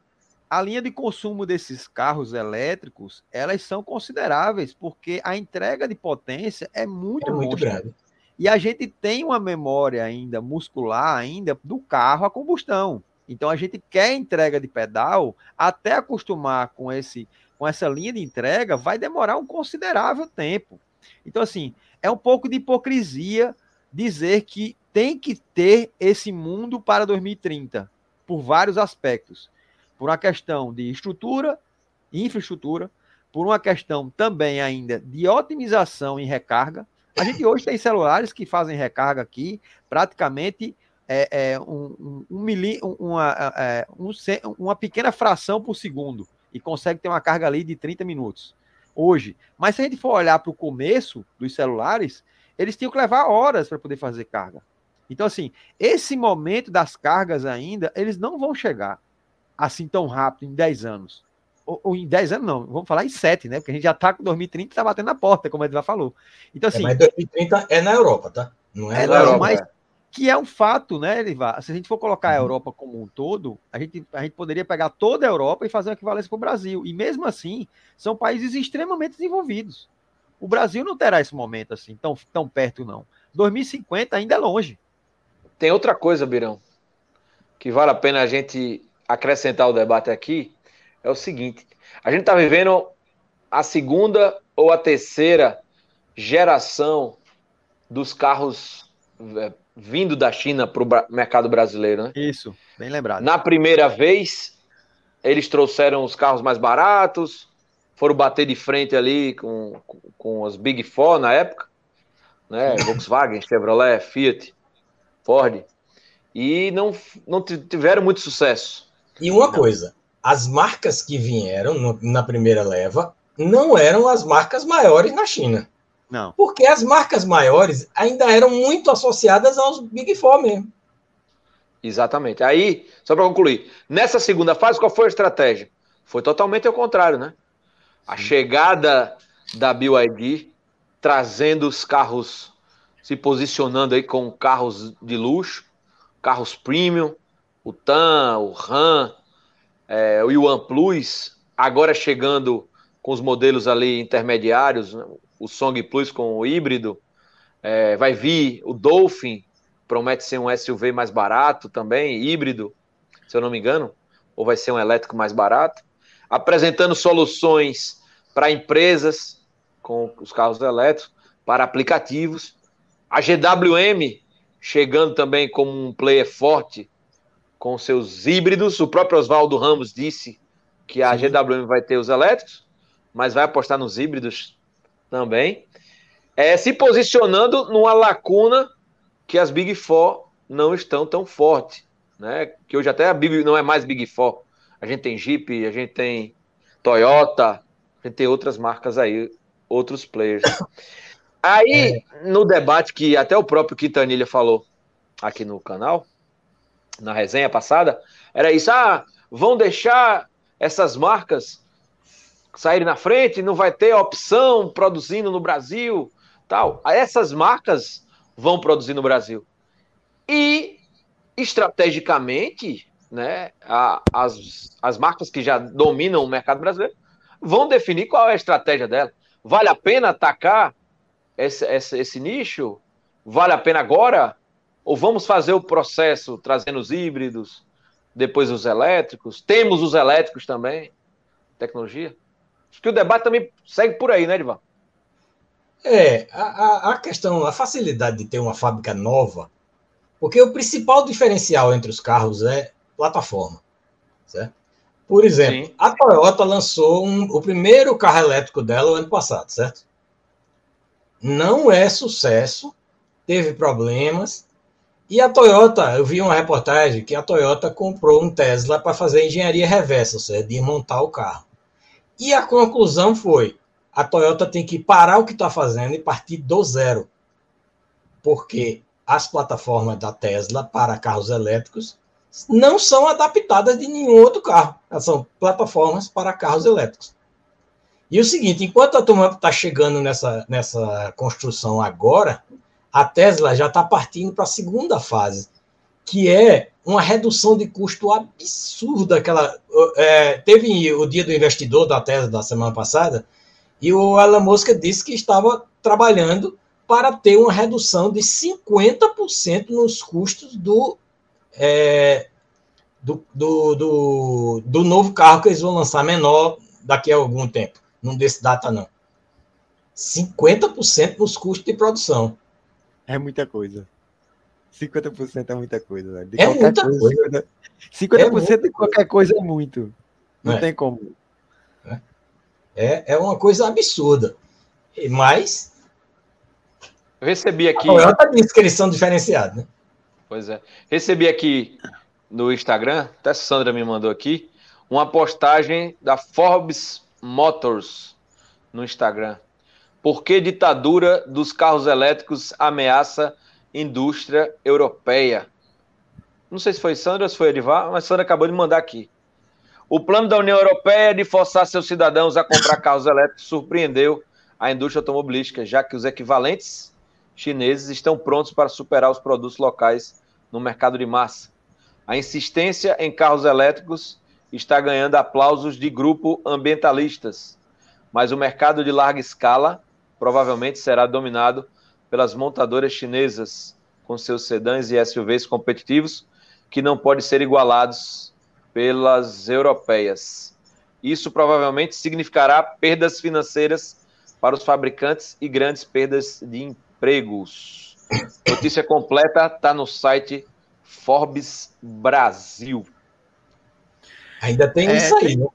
a linha de consumo desses carros elétricos, elas são consideráveis, porque a entrega de potência é muito, é muito grande. E a gente tem uma memória ainda muscular ainda do carro a combustão. Então a gente quer entrega de pedal, até acostumar com esse com essa linha de entrega, vai demorar um considerável tempo. Então assim, é um pouco de hipocrisia dizer que tem que ter esse mundo para 2030, por vários aspectos. Por uma questão de estrutura, infraestrutura, por uma questão também ainda de otimização em recarga. A gente hoje tem celulares que fazem recarga aqui praticamente é, é, um, um, um uma, é, um, uma pequena fração por segundo e consegue ter uma carga ali de 30 minutos hoje. Mas se a gente for olhar para o começo dos celulares, eles tinham que levar horas para poder fazer carga. Então, assim, esse momento das cargas ainda, eles não vão chegar assim tão rápido, em 10 anos. ou, ou, em 10 anos, não, vamos falar em 7, né? Porque a gente já está com 2030 e está batendo na porta, como a Edvar falou. Então, é, assim. É, mas 2030 é na Europa, tá? Não é, é na Europa. Mas, que é um fato, né, Edvar? Se a gente for colocar a uhum. Europa como um todo, a gente, a gente poderia pegar toda a Europa e fazer uma equivalência para o Brasil. E mesmo assim, são países extremamente desenvolvidos. O Brasil não terá esse momento assim, tão, tão perto, não. 2050 ainda é longe. Tem outra coisa, Birão, que vale a pena a gente acrescentar o debate aqui, é o seguinte: a gente está vivendo a segunda ou a terceira geração dos carros é, vindo da China para o mercado brasileiro, né? Isso, bem lembrado. Na primeira vez, eles trouxeram os carros mais baratos, foram bater de frente ali com, com, com os Big Four na época, né? Volkswagen, Chevrolet, Fiat, Ford, e não, não tiveram muito sucesso. E uma coisa, as marcas que vieram no, na primeira leva não eram as marcas maiores na China. Não. Porque as marcas maiores ainda eram muito associadas aos Big Four mesmo. Exatamente. Aí, só para concluir, nessa segunda fase, qual foi a estratégia? Foi totalmente ao contrário, né? A chegada da BYD trazendo os carros, se posicionando aí com carros de luxo, carros premium, o TAM, o RAM, é, o Yuan Plus, agora chegando com os modelos ali intermediários, né? O Song Plus com o híbrido, é, vai vir o Dolphin, promete ser um SUV mais barato também, híbrido, se eu não me engano, ou vai ser um elétrico mais barato, apresentando soluções para empresas, com os carros elétricos, para aplicativos. A GWM chegando também como um player forte com seus híbridos. O próprio Oswaldo Ramos disse que a. GWM vai ter os elétricos, mas vai apostar nos híbridos também. É, se posicionando numa lacuna que as Big Four não estão tão forte, né? Que hoje até a Big não é mais Big Four. A gente tem Jeep, a gente tem Toyota, a gente tem outras marcas aí outros players. Aí, é. no debate que até o próprio Quintanilha falou aqui no canal, na resenha passada, era isso: ah, vão deixar essas marcas saírem na frente, não vai ter opção produzindo no Brasil, tal. Essas marcas vão produzir no Brasil. E, estrategicamente, né, a, as, as marcas que já dominam o mercado brasileiro vão definir qual é a estratégia dela. Vale a pena atacar esse, esse, esse nicho? Vale a pena agora? Ou vamos fazer o processo trazendo os híbridos, depois os elétricos? Temos os elétricos também, tecnologia. Acho que o debate também segue por aí, né, Edivan? É, a, a questão, a facilidade de ter uma fábrica nova, porque o principal diferencial entre os carros é plataforma, certo? Por exemplo, Sim. a Toyota lançou um, o primeiro carro elétrico dela o ano passado, certo? Não é sucesso, teve problemas. E a Toyota, eu vi uma reportagem que a Toyota comprou um Tesla para fazer engenharia reversa, ou seja, de montar o carro. E a conclusão foi: a Toyota tem que parar o que está fazendo e partir do zero. Porque as plataformas da Tesla para carros elétricos não são adaptadas de nenhum outro carro. Elas são plataformas para carros elétricos. E o seguinte, enquanto a turma está chegando nessa, nessa construção agora, a Tesla já está partindo para a segunda fase, que é uma redução de custo absurda. Aquela, é, teve o dia do investidor da Tesla da semana passada, e o Elon Musk disse que estava trabalhando para ter uma redução de 50% nos custos do é, do, do, do, do, novo carro que eles vão lançar menor daqui a algum tempo. Não desse data, não. 50% nos custos de produção. É muita coisa. 50% é muita coisa, velho. De é muita coisa. coisa. 50% é de qualquer coisa é muito. Não é. tem como. É, é uma coisa absurda. Mas. Eu recebi aqui. A Toyota disse que eles são diferenciados, né? Pois é. Recebi aqui no Instagram, até a Sandra me mandou aqui, uma postagem da Forbes Motors no Instagram. Por que ditadura dos carros elétricos ameaça indústria europeia? Não sei se foi Sandra ou se foi Edivar, mas Sandra acabou de mandar aqui. O plano da União Europeia de forçar seus cidadãos a comprar carros elétricos surpreendeu a indústria automobilística, já que os equivalentes chineses estão prontos para superar os produtos locais no mercado de massa. A insistência em carros elétricos está ganhando aplausos de grupo ambientalistas, mas o mercado de larga escala provavelmente será dominado pelas montadoras chinesas, com seus sedãs e SUVs competitivos, que não podem ser igualados pelas europeias. Isso provavelmente significará perdas financeiras para os fabricantes e grandes perdas de empregos. Notícia completa está no site Forbes Brasil. Ainda tem é, isso aí, né?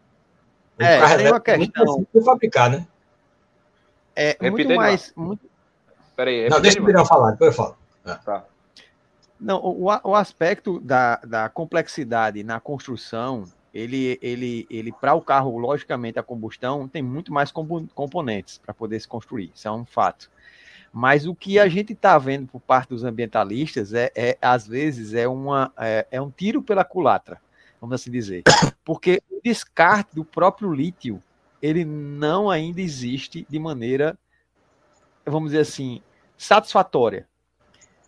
É, tem uma questão. de fabricar, né? É muito mais. Muito... Peraí, não, deixa o falar, depois eu falo. É. Tá. Não, o, o aspecto da, da complexidade na construção, ele, ele, ele para o carro, logicamente, a combustão tem muito mais componentes para poder se construir, isso é um fato. Mas o que a gente está vendo por parte dos ambientalistas é, é às vezes, é, uma, é, é um tiro pela culatra, vamos assim dizer. Porque o descarte do próprio lítio, ele não ainda existe de maneira, vamos dizer assim, satisfatória.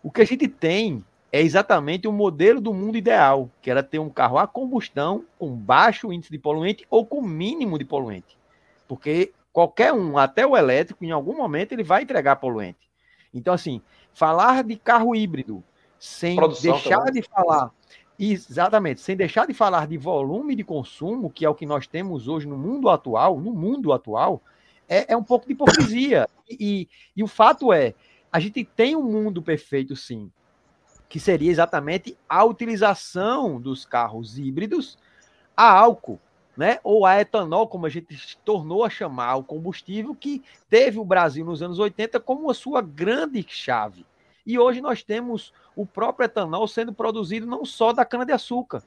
O que a gente tem é exatamente o modelo do mundo ideal, que era ter um carro a combustão com baixo índice de poluente ou com mínimo de poluente. Porque qualquer um, até o elétrico, em algum momento ele vai entregar poluente. Então, assim, falar de carro híbrido sem Produção deixar também. de falar Exatamente, sem deixar de falar de volume de consumo, que é o que nós temos hoje no mundo atual, no mundo atual, é, é um pouco de hipocrisia. E, e, e, o fato é, a gente tem um mundo perfeito, sim, que seria exatamente a utilização dos carros híbridos a álcool, né? Ou a etanol, como a gente tornou a chamar o combustível que teve o Brasil nos anos 80 como a sua grande chave. E hoje nós temos o próprio etanol sendo produzido não só da cana-de-açúcar.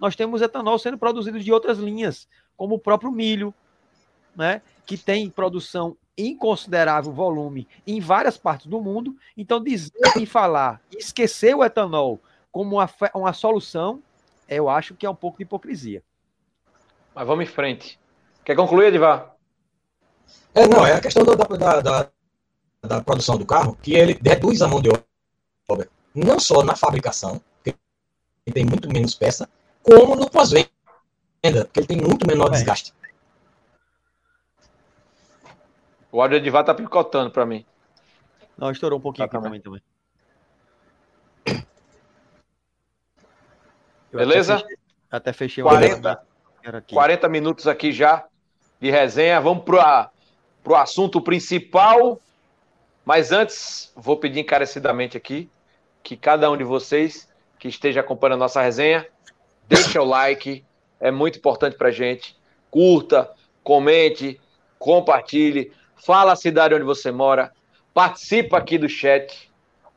Nós temos etanol sendo produzido de outras linhas, como o próprio milho, né? Que tem produção em considerável volume em várias partes do mundo. Então, dizer e falar, esquecer o etanol como uma, uma solução, eu acho que é um pouco de hipocrisia. Mas vamos em frente. Quer concluir, Edivar? É, não, é a questão da, da, da, da produção do carro, que ele reduz a mão de obra, não só na fabricação, que tem muito menos peça, como no pós-venda, porque ele tem muito menor desgaste. O áudio de tá picotando para mim. Não, estourou um pouquinho tá aqui também. também. Beleza? Até fechei, até fechei 40, 40 minutos aqui já de resenha. Vamos para o assunto principal. Mas antes, vou pedir encarecidamente aqui que cada um de vocês que esteja acompanhando a nossa resenha, deixe o like, é muito importante para gente. Curta, comente, compartilhe fala a cidade onde você mora, participa aqui do chat,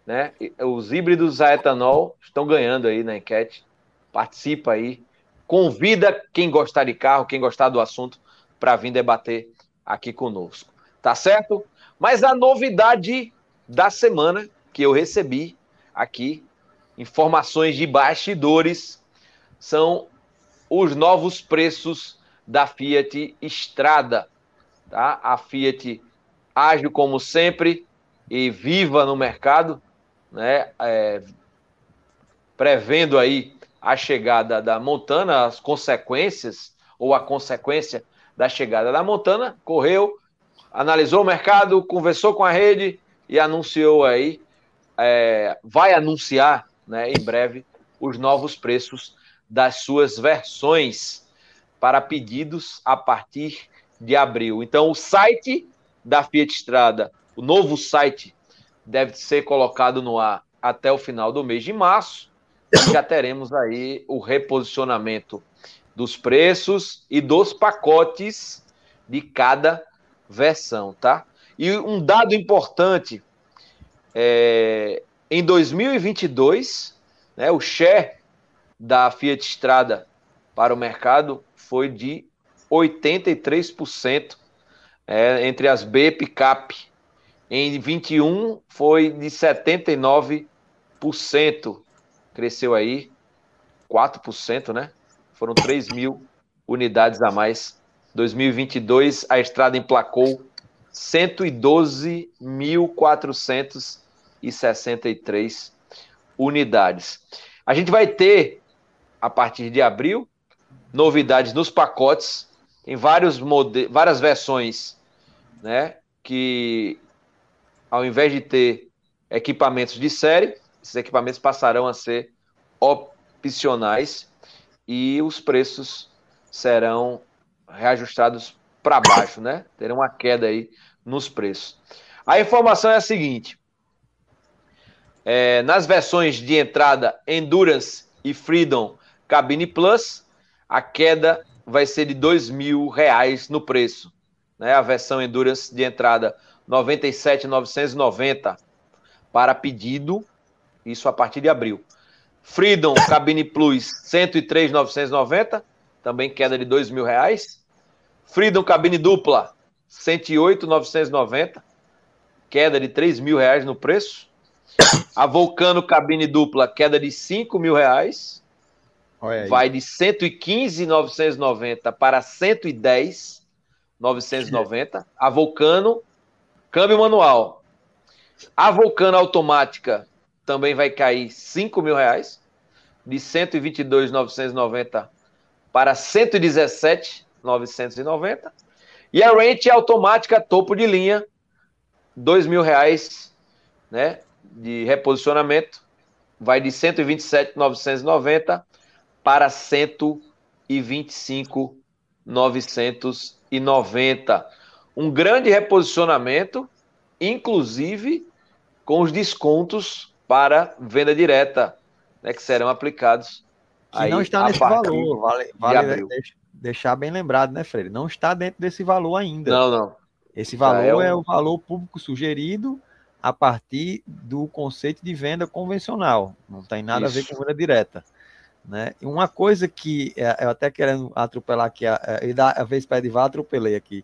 né? Os híbridos a etanol estão ganhando aí na enquete. Participa aí, convida quem gostar de carro, quem gostar do assunto, para vir debater aqui conosco. Tá certo? Mas a novidade da semana que eu recebi aqui, informações de bastidores, são os novos preços da Fiat Strada. Tá? A Fiat age como sempre e viva no mercado, né? É, prevendo aí a chegada da Montana, as consequências ou a consequência da chegada da Montana, correu, analisou o mercado, conversou com a rede e anunciou aí, é, vai anunciar, né, em breve os novos preços das suas versões para pedidos a partir de abril. Então, o site da Fiat Strada, o novo site, deve ser colocado no ar até o final do mês de março. Já teremos aí o reposicionamento dos preços e dos pacotes de cada versão, tá? E um dado importante, é, em 2022, né, o share da Fiat Strada para o mercado foi de 83% é, entre as B picape. Em 21 foi de 79%. Cresceu aí 4%, né? Foram 3 mil unidades a mais. 2022, a estrada emplacou 112.463 unidades. A gente vai ter, a partir de abril, novidades nos pacotes, em vários várias versões, né? Que ao invés de ter equipamentos de série, esses equipamentos passarão a ser opcionais e os preços serão reajustados para baixo, né? Terão uma queda aí nos preços. A informação é a seguinte: é, nas versões de entrada Endurance e Freedom Cabine Plus, a queda vai ser de dois mil reais no preço. Né? A versão Endurance de entrada 97,990 para pedido, isso a partir de abril. Freedom Cabine Plus 103,990, também queda de dois mil reais. Freedom Cabine Dupla 108,990, queda de três mil reais no preço. A Vulcano Cabine Dupla, queda de cinco mil reais. Vai de 115,990 para 110,990. A Vulcano, câmbio manual. A Vulcano automática também vai cair 5 mil reais. De 122,990 para 117,990. E a rente automática topo de linha, 2 mil reais, né? De reposicionamento. Vai de 127,990 para 125,990. Um grande reposicionamento, inclusive com os descontos para venda direta, né, que serão aplicados. Que aí, não está nesse valor, vale, vale deixar bem lembrado, né, Freire? Não está dentro desse valor ainda. Não, não. Esse valor é, um... é o valor público sugerido a partir do conceito de venda convencional. Não tem nada Isso. a ver com venda direta. Né? Uma coisa que é, eu até querendo atropelar aqui, e da vez para Edivar, atropelei aqui.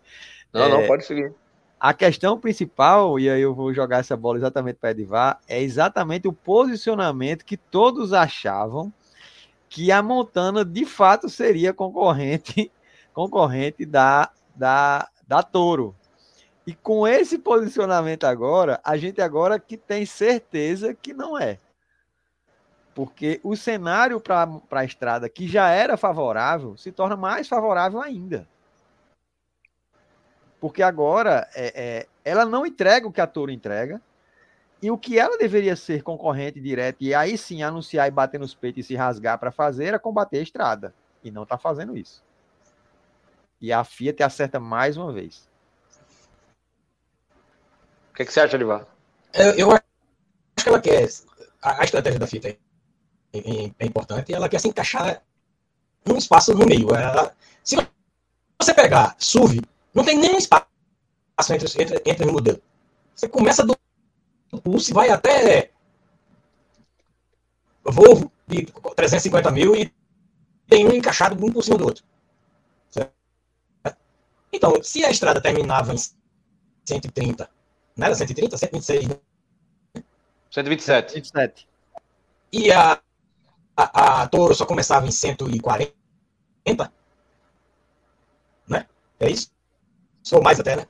Não, é, não, pode seguir. A questão principal, e aí eu vou jogar essa bola exatamente para Edivar, é exatamente o posicionamento que todos achavam que a Montana de fato seria concorrente concorrente da, da, da Toro. E com esse posicionamento agora, a gente agora que tem certeza que não é. Porque o cenário para a estrada, que já era favorável, se torna mais favorável ainda. Porque agora é, é, ela não entrega o que a Toro entrega. E o que ela deveria ser concorrente direto, e aí sim anunciar e bater nos peitos e se rasgar para fazer, era combater a estrada. E não está fazendo isso. E a Fiat acerta mais uma vez. O que, que você acha, Livar? Eu, eu acho que ela quer. A, a estratégia da Fiat é, é, importante, ela quer se encaixar num espaço no meio. Ela, se você pegar SUV, não tem nenhum espaço entre, entre, entre os modelos. Você começa do Pulse, vai até Volvo de 350 mil e tem um encaixado um por cima do outro. Certo? Então, se a estrada terminava em 130, não era 130? 126, né? 127. 127. E a a, a Toro só começava em 140, né? É isso? Sou mais até, né?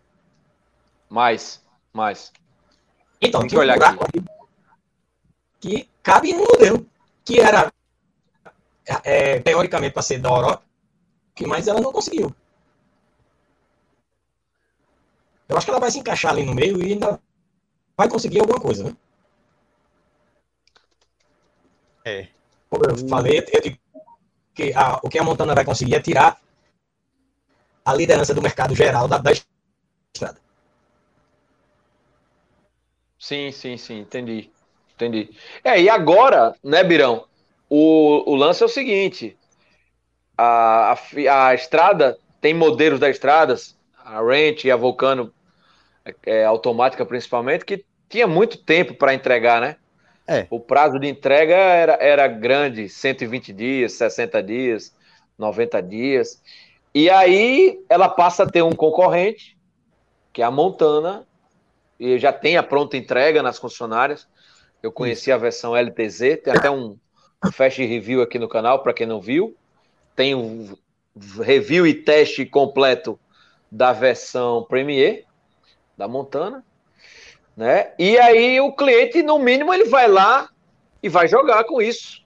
Mais, mais. Então, Tem que olhar um aqui. que cabe no modelo, que era é, teoricamente para ser da Europa, mas ela não conseguiu. Eu acho que ela vai se encaixar ali no meio e ainda vai conseguir alguma coisa, né? É eu falei, eu digo que a, o que a Montana vai conseguir é tirar a liderança do mercado geral da, da estrada. Sim, sim, sim, entendi. Entendi. É, e agora, né, Birão? O, o lance é o seguinte: a, a, a estrada tem modelos da estradas, a Ranch e a Vulcano é, é automática principalmente, que tinha muito tempo para entregar, né? É. O prazo de entrega era, era grande, 120 dias, 60 dias, 90 dias. E aí ela passa a ter um concorrente, que é a Montana, e já tem a pronta entrega nas concessionárias. Eu conheci a versão LTZ, tem até um fast review aqui no canal para quem não viu. Tem um, review e teste completo da versão Premier da Montana, né? E aí o cliente, no mínimo, ele vai lá e vai jogar com isso,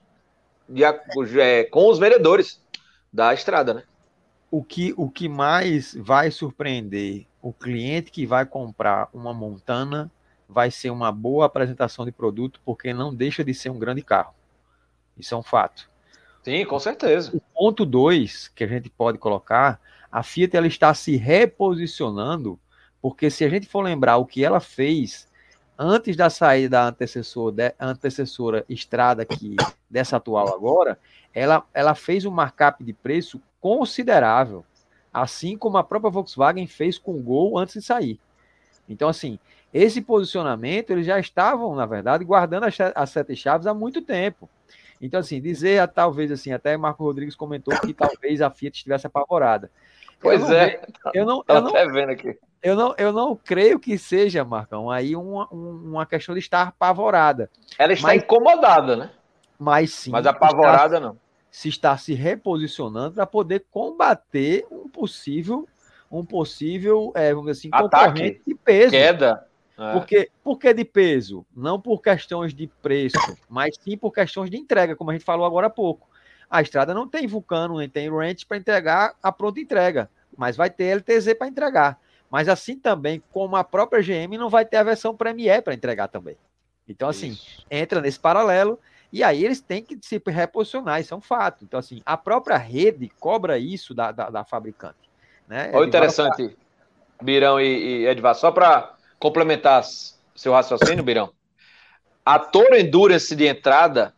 é, com os vendedores da estrada, né? O que, o que mais vai surpreender o cliente que vai comprar uma Montana vai ser uma boa apresentação de produto, porque não deixa de ser um grande carro. Isso é um fato. Sim, com certeza. O ponto 2 que a gente pode colocar, a Fiat ela está se reposicionando, porque se a gente for lembrar o que ela fez antes da saída da antecessora, de, antecessora Estrada aqui, dessa atual agora, ela, ela fez um markup de preço considerável, assim como a própria Volkswagen fez com o Gol antes de sair. Então, assim, esse posicionamento, eles já estavam, na verdade, guardando as, as sete chaves há muito tempo. Então, assim, dizer, talvez, assim, até Marco Rodrigues comentou que talvez a Fiat estivesse apavorada. Pois eu é. eu não, eu não, até vendo aqui. Eu não, eu não creio que seja, Marcão, aí uma, uma questão de estar apavorada. Ela está mas, incomodada, né? Mas sim. Mas apavorada está, não. Se está se reposicionando para poder combater um possível, um possível, é, vamos dizer assim, Ataque, de peso. Queda. É. Porque, por que de peso? Não por questões de preço, mas sim por questões de entrega, como a gente falou agora há pouco. A estrada não tem Vulcano, nem tem Ranch para entregar a pronta entrega, mas vai ter LTZ para entregar. Mas assim também, como a própria GM não vai ter a versão Premier para entregar também. Então, assim, isso. entra nesse paralelo e aí eles têm que se reposicionar, isso é um fato. Então, assim, a própria rede cobra isso da, da, da fabricante. Né? Olha interessante, Birão e, e Edvar, só para complementar seu raciocínio, Birão, a Toro Endurance de entrada,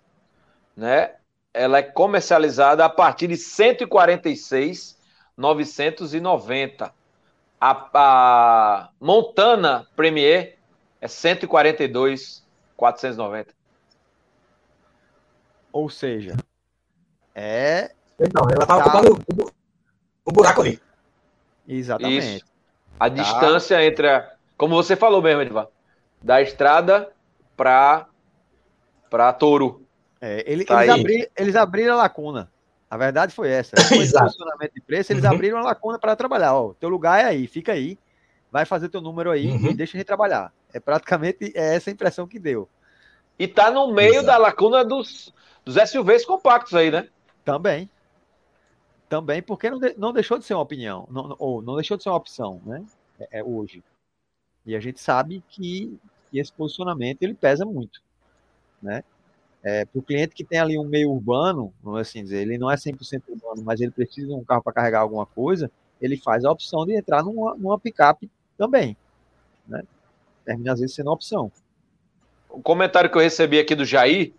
né, ela é comercializada a partir de 146,990. A, a Montana Premier é 142,490. Ou seja, é. Então, ela tá, tá... ocupando o buraco ali. Exatamente. Isso. A tá. distância entre a, como você falou mesmo, Edvar, da estrada para para Touro. É, ele, tá eles, abri, eles, abriram a lacuna. A verdade foi essa. Posicionamento de preço, eles uhum. abriram a lacuna para trabalhar. Ó, teu lugar é aí, fica aí, vai fazer teu número aí uhum. e deixa a gente trabalhar. É praticamente é essa a impressão que deu. E tá no meio Exato. da lacuna dos, dos SUVs compactos aí, né? Também. Também, porque não, de, não deixou de ser uma opinião, não, ou não deixou de ser uma opção, né? É, é hoje. E a gente sabe que, que esse posicionamento ele pesa muito, né? É, para o cliente que tem ali um meio urbano, vamos assim dizer, ele não é 100% urbano, mas ele precisa de um carro para carregar alguma coisa, ele faz a opção de entrar numa, numa picape também, né? Termina às vezes sendo opção. O comentário que eu recebi aqui do Jair,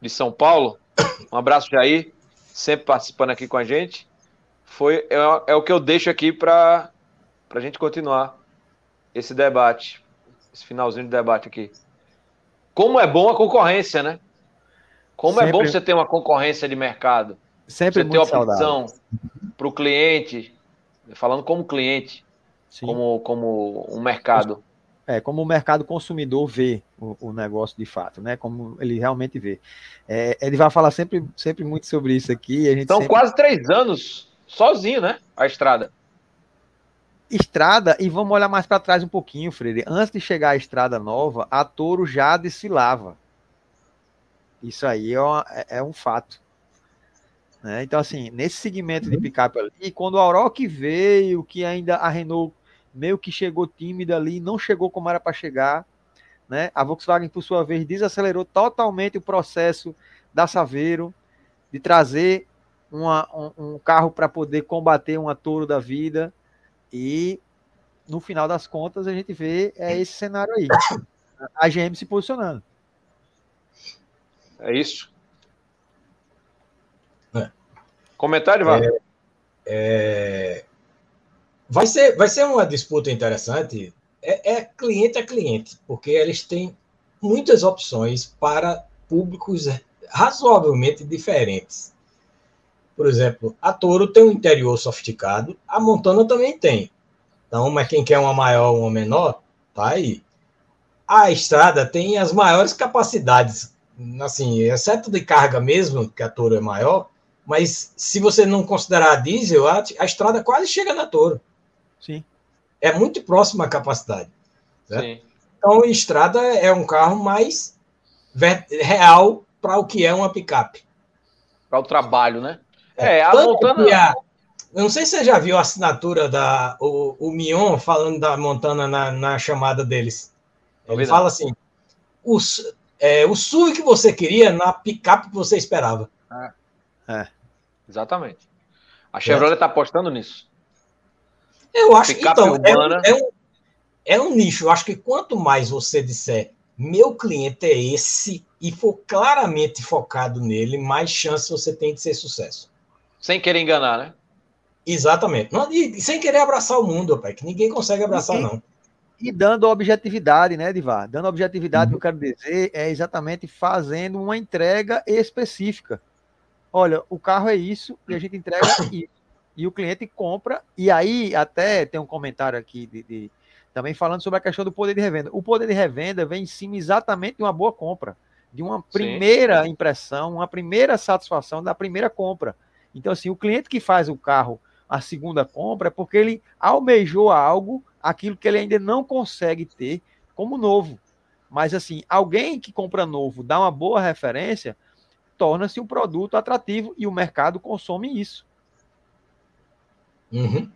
de São Paulo, um abraço, Jair, sempre participando aqui com a gente, foi é, é o que eu deixo aqui para a gente continuar esse debate, esse finalzinho de debate aqui. Como é bom a concorrência, né? Como Sempre... é bom você ter uma concorrência de mercado. Sempre você ter opção para o cliente, falando como cliente, como, como um mercado. É, como o mercado consumidor vê o, o negócio de fato, né? Como ele realmente vê. É, ele vai falar sempre, sempre muito sobre isso aqui. A gente São sempre... quase três anos sozinho, né? A estrada estrada, e vamos olhar mais para trás um pouquinho, Freire. Antes de chegar à estrada nova, a Toro já desfilava. Isso aí é, uma, é, é um fato. Né? Então, assim, nesse segmento de uhum. picape ali, quando a Oroch veio, que ainda a Renault meio que chegou tímida ali, não chegou como era para chegar, né? A Volkswagen, por sua vez, desacelerou totalmente o processo da Saveiro de trazer uma, um, um carro para poder combater uma Toro da vida, e no final das contas a gente vê é esse cenário aí. A GM se posicionando. É isso. É. Comentário, Val? É, é, vai, ser, vai ser uma disputa interessante. É, é cliente a cliente, porque eles têm muitas opções para públicos razoavelmente diferentes. Por exemplo, a Toro tem um interior sofisticado, a Montana também tem. Então, mas quem quer uma maior ou uma menor, tá aí. A estrada tem as maiores capacidades, assim, exceto de carga mesmo, que a Toro é maior, Mas se você não considerar a diesel, a, a estrada quase chega na Toro. Sim. É muito próxima a capacidade. Né? Sim. Então, estrada é um carro mais real para o que é uma picape. Para o trabalho, né? É, é a Montana. A, eu não sei se você já viu a assinatura da o, o Mion falando da Montana na, na chamada deles. Ele fala assim: o, é, o SUV que você queria na picape que você esperava. É. é. Exatamente. A Chevrolet está apostando nisso. Eu acho que então, é, é, um, é um nicho. Eu acho que quanto mais você disser meu cliente é esse e for claramente focado nele, mais chance você tem de ser sucesso. Sem querer enganar, né? Exatamente. Não, e, sem querer abraçar o mundo, pai, que ninguém consegue abraçar, e, não. E dando objetividade, né, Divar? Dando objetividade, uhum. que eu quero dizer, é exatamente fazendo uma entrega específica. Olha, o carro é isso e a gente entrega isso. E o cliente compra, e aí até tem um comentário aqui de, de também falando sobre a questão do poder de revenda. O poder de revenda vem em cima exatamente de uma boa compra, de uma primeira Sim. impressão, uma primeira satisfação da primeira compra. Então, assim, o cliente que faz o carro a segunda compra é porque ele almejou algo, aquilo que ele ainda não consegue ter como novo. Mas, assim, alguém que compra novo, dá uma boa referência, torna-se um produto atrativo e o mercado consome isso. Uhum.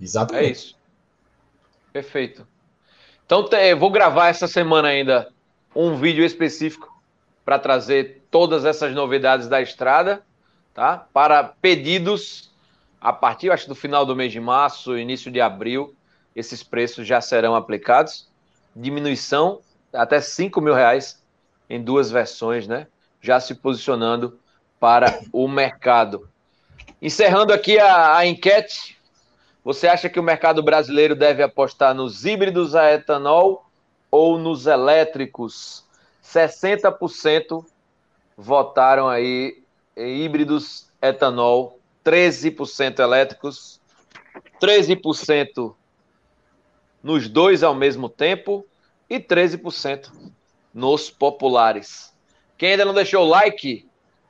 Exatamente. É isso. Perfeito. Então, vou gravar essa semana ainda um vídeo específico para trazer todas essas novidades da estrada, tá? Para pedidos a partir, acho, do final do mês de março, início de abril, esses preços já serão aplicados. Diminuição até 5 mil reais em duas versões, né? Já se posicionando para o mercado. Encerrando aqui a, a enquete, você acha que o mercado brasileiro deve apostar nos híbridos a etanol ou nos elétricos? 60% votaram aí em híbridos etanol, 13% elétricos, 13% nos dois ao mesmo tempo e 13% nos populares. Quem ainda não deixou o like,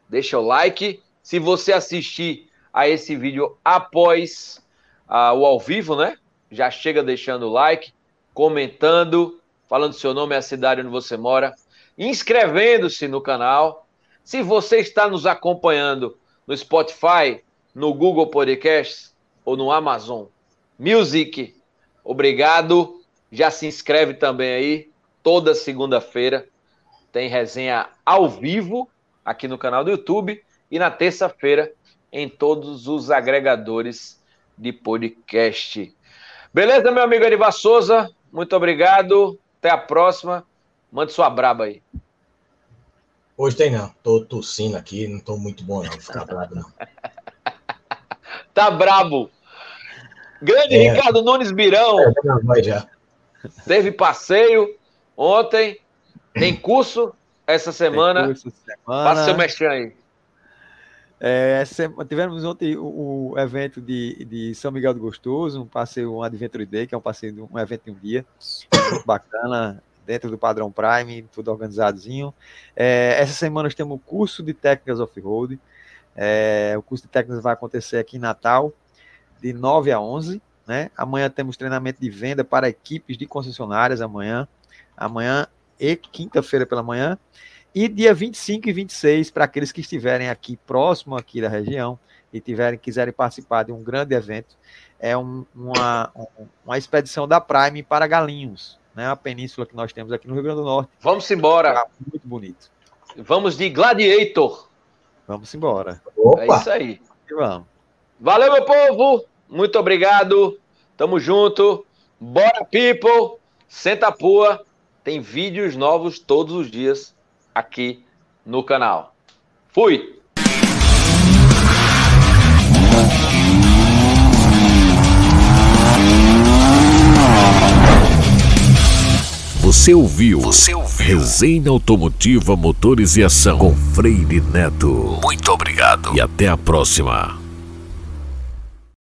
deixa o like. Se você assistir a esse vídeo após ah, o ao vivo, né? Já chega deixando o like, comentando, falando seu nome a cidade onde você mora, inscrevendo-se no canal. Se você está nos acompanhando no Spotify, no Google Podcasts ou no Amazon Music, obrigado. Já se inscreve também aí. Toda segunda-feira tem resenha ao vivo aqui no canal do YouTube e na terça-feira em todos os agregadores de podcast. Beleza, meu amigo Erivar Souza? Muito obrigado. Até a próxima. Mande sua braba aí. Hoje tem não. Tô tossindo aqui, não tô muito bom não, ficar brabo não. tá brabo. Grande é. Ricardo Nunes Birão. É, já. Teve passeio ontem. Tem curso essa semana. Tem curso semana. Passa seu mexer aí. É, tivemos ontem o, o, evento de, de São Miguel do Gostoso, um passeio, um Adventure Day, que é um passeio, um evento de um dia, muito bacana, dentro do padrão Prime, tudo organizadozinho. É, essa semana nós temos o curso de técnicas off-road. É, o curso de técnicas vai acontecer aqui em Natal, de 9 a 11. Né? Amanhã temos treinamento de venda para equipes de concessionárias, amanhã. Amanhã e quinta-feira pela manhã. E dia 25 e 26, para aqueles que estiverem aqui próximo aqui da região e tiverem, quiserem participar de um grande evento, é um, uma, uma expedição da Prime para Galinhos, né? A península que nós temos aqui no Rio Grande do Norte. Vamos embora. Muito bonito. Vamos de Gladiator. Vamos embora. Opa. É isso aí. E vamos. Valeu, meu povo. Muito obrigado. Tamo junto. Bora, people. Senta a pua. Tem vídeos novos todos os dias aqui no canal. Fui! Você ouviu? Você ouviu? Resenha Automotiva Motores e Ação com Freire Neto. Muito obrigado e até a próxima.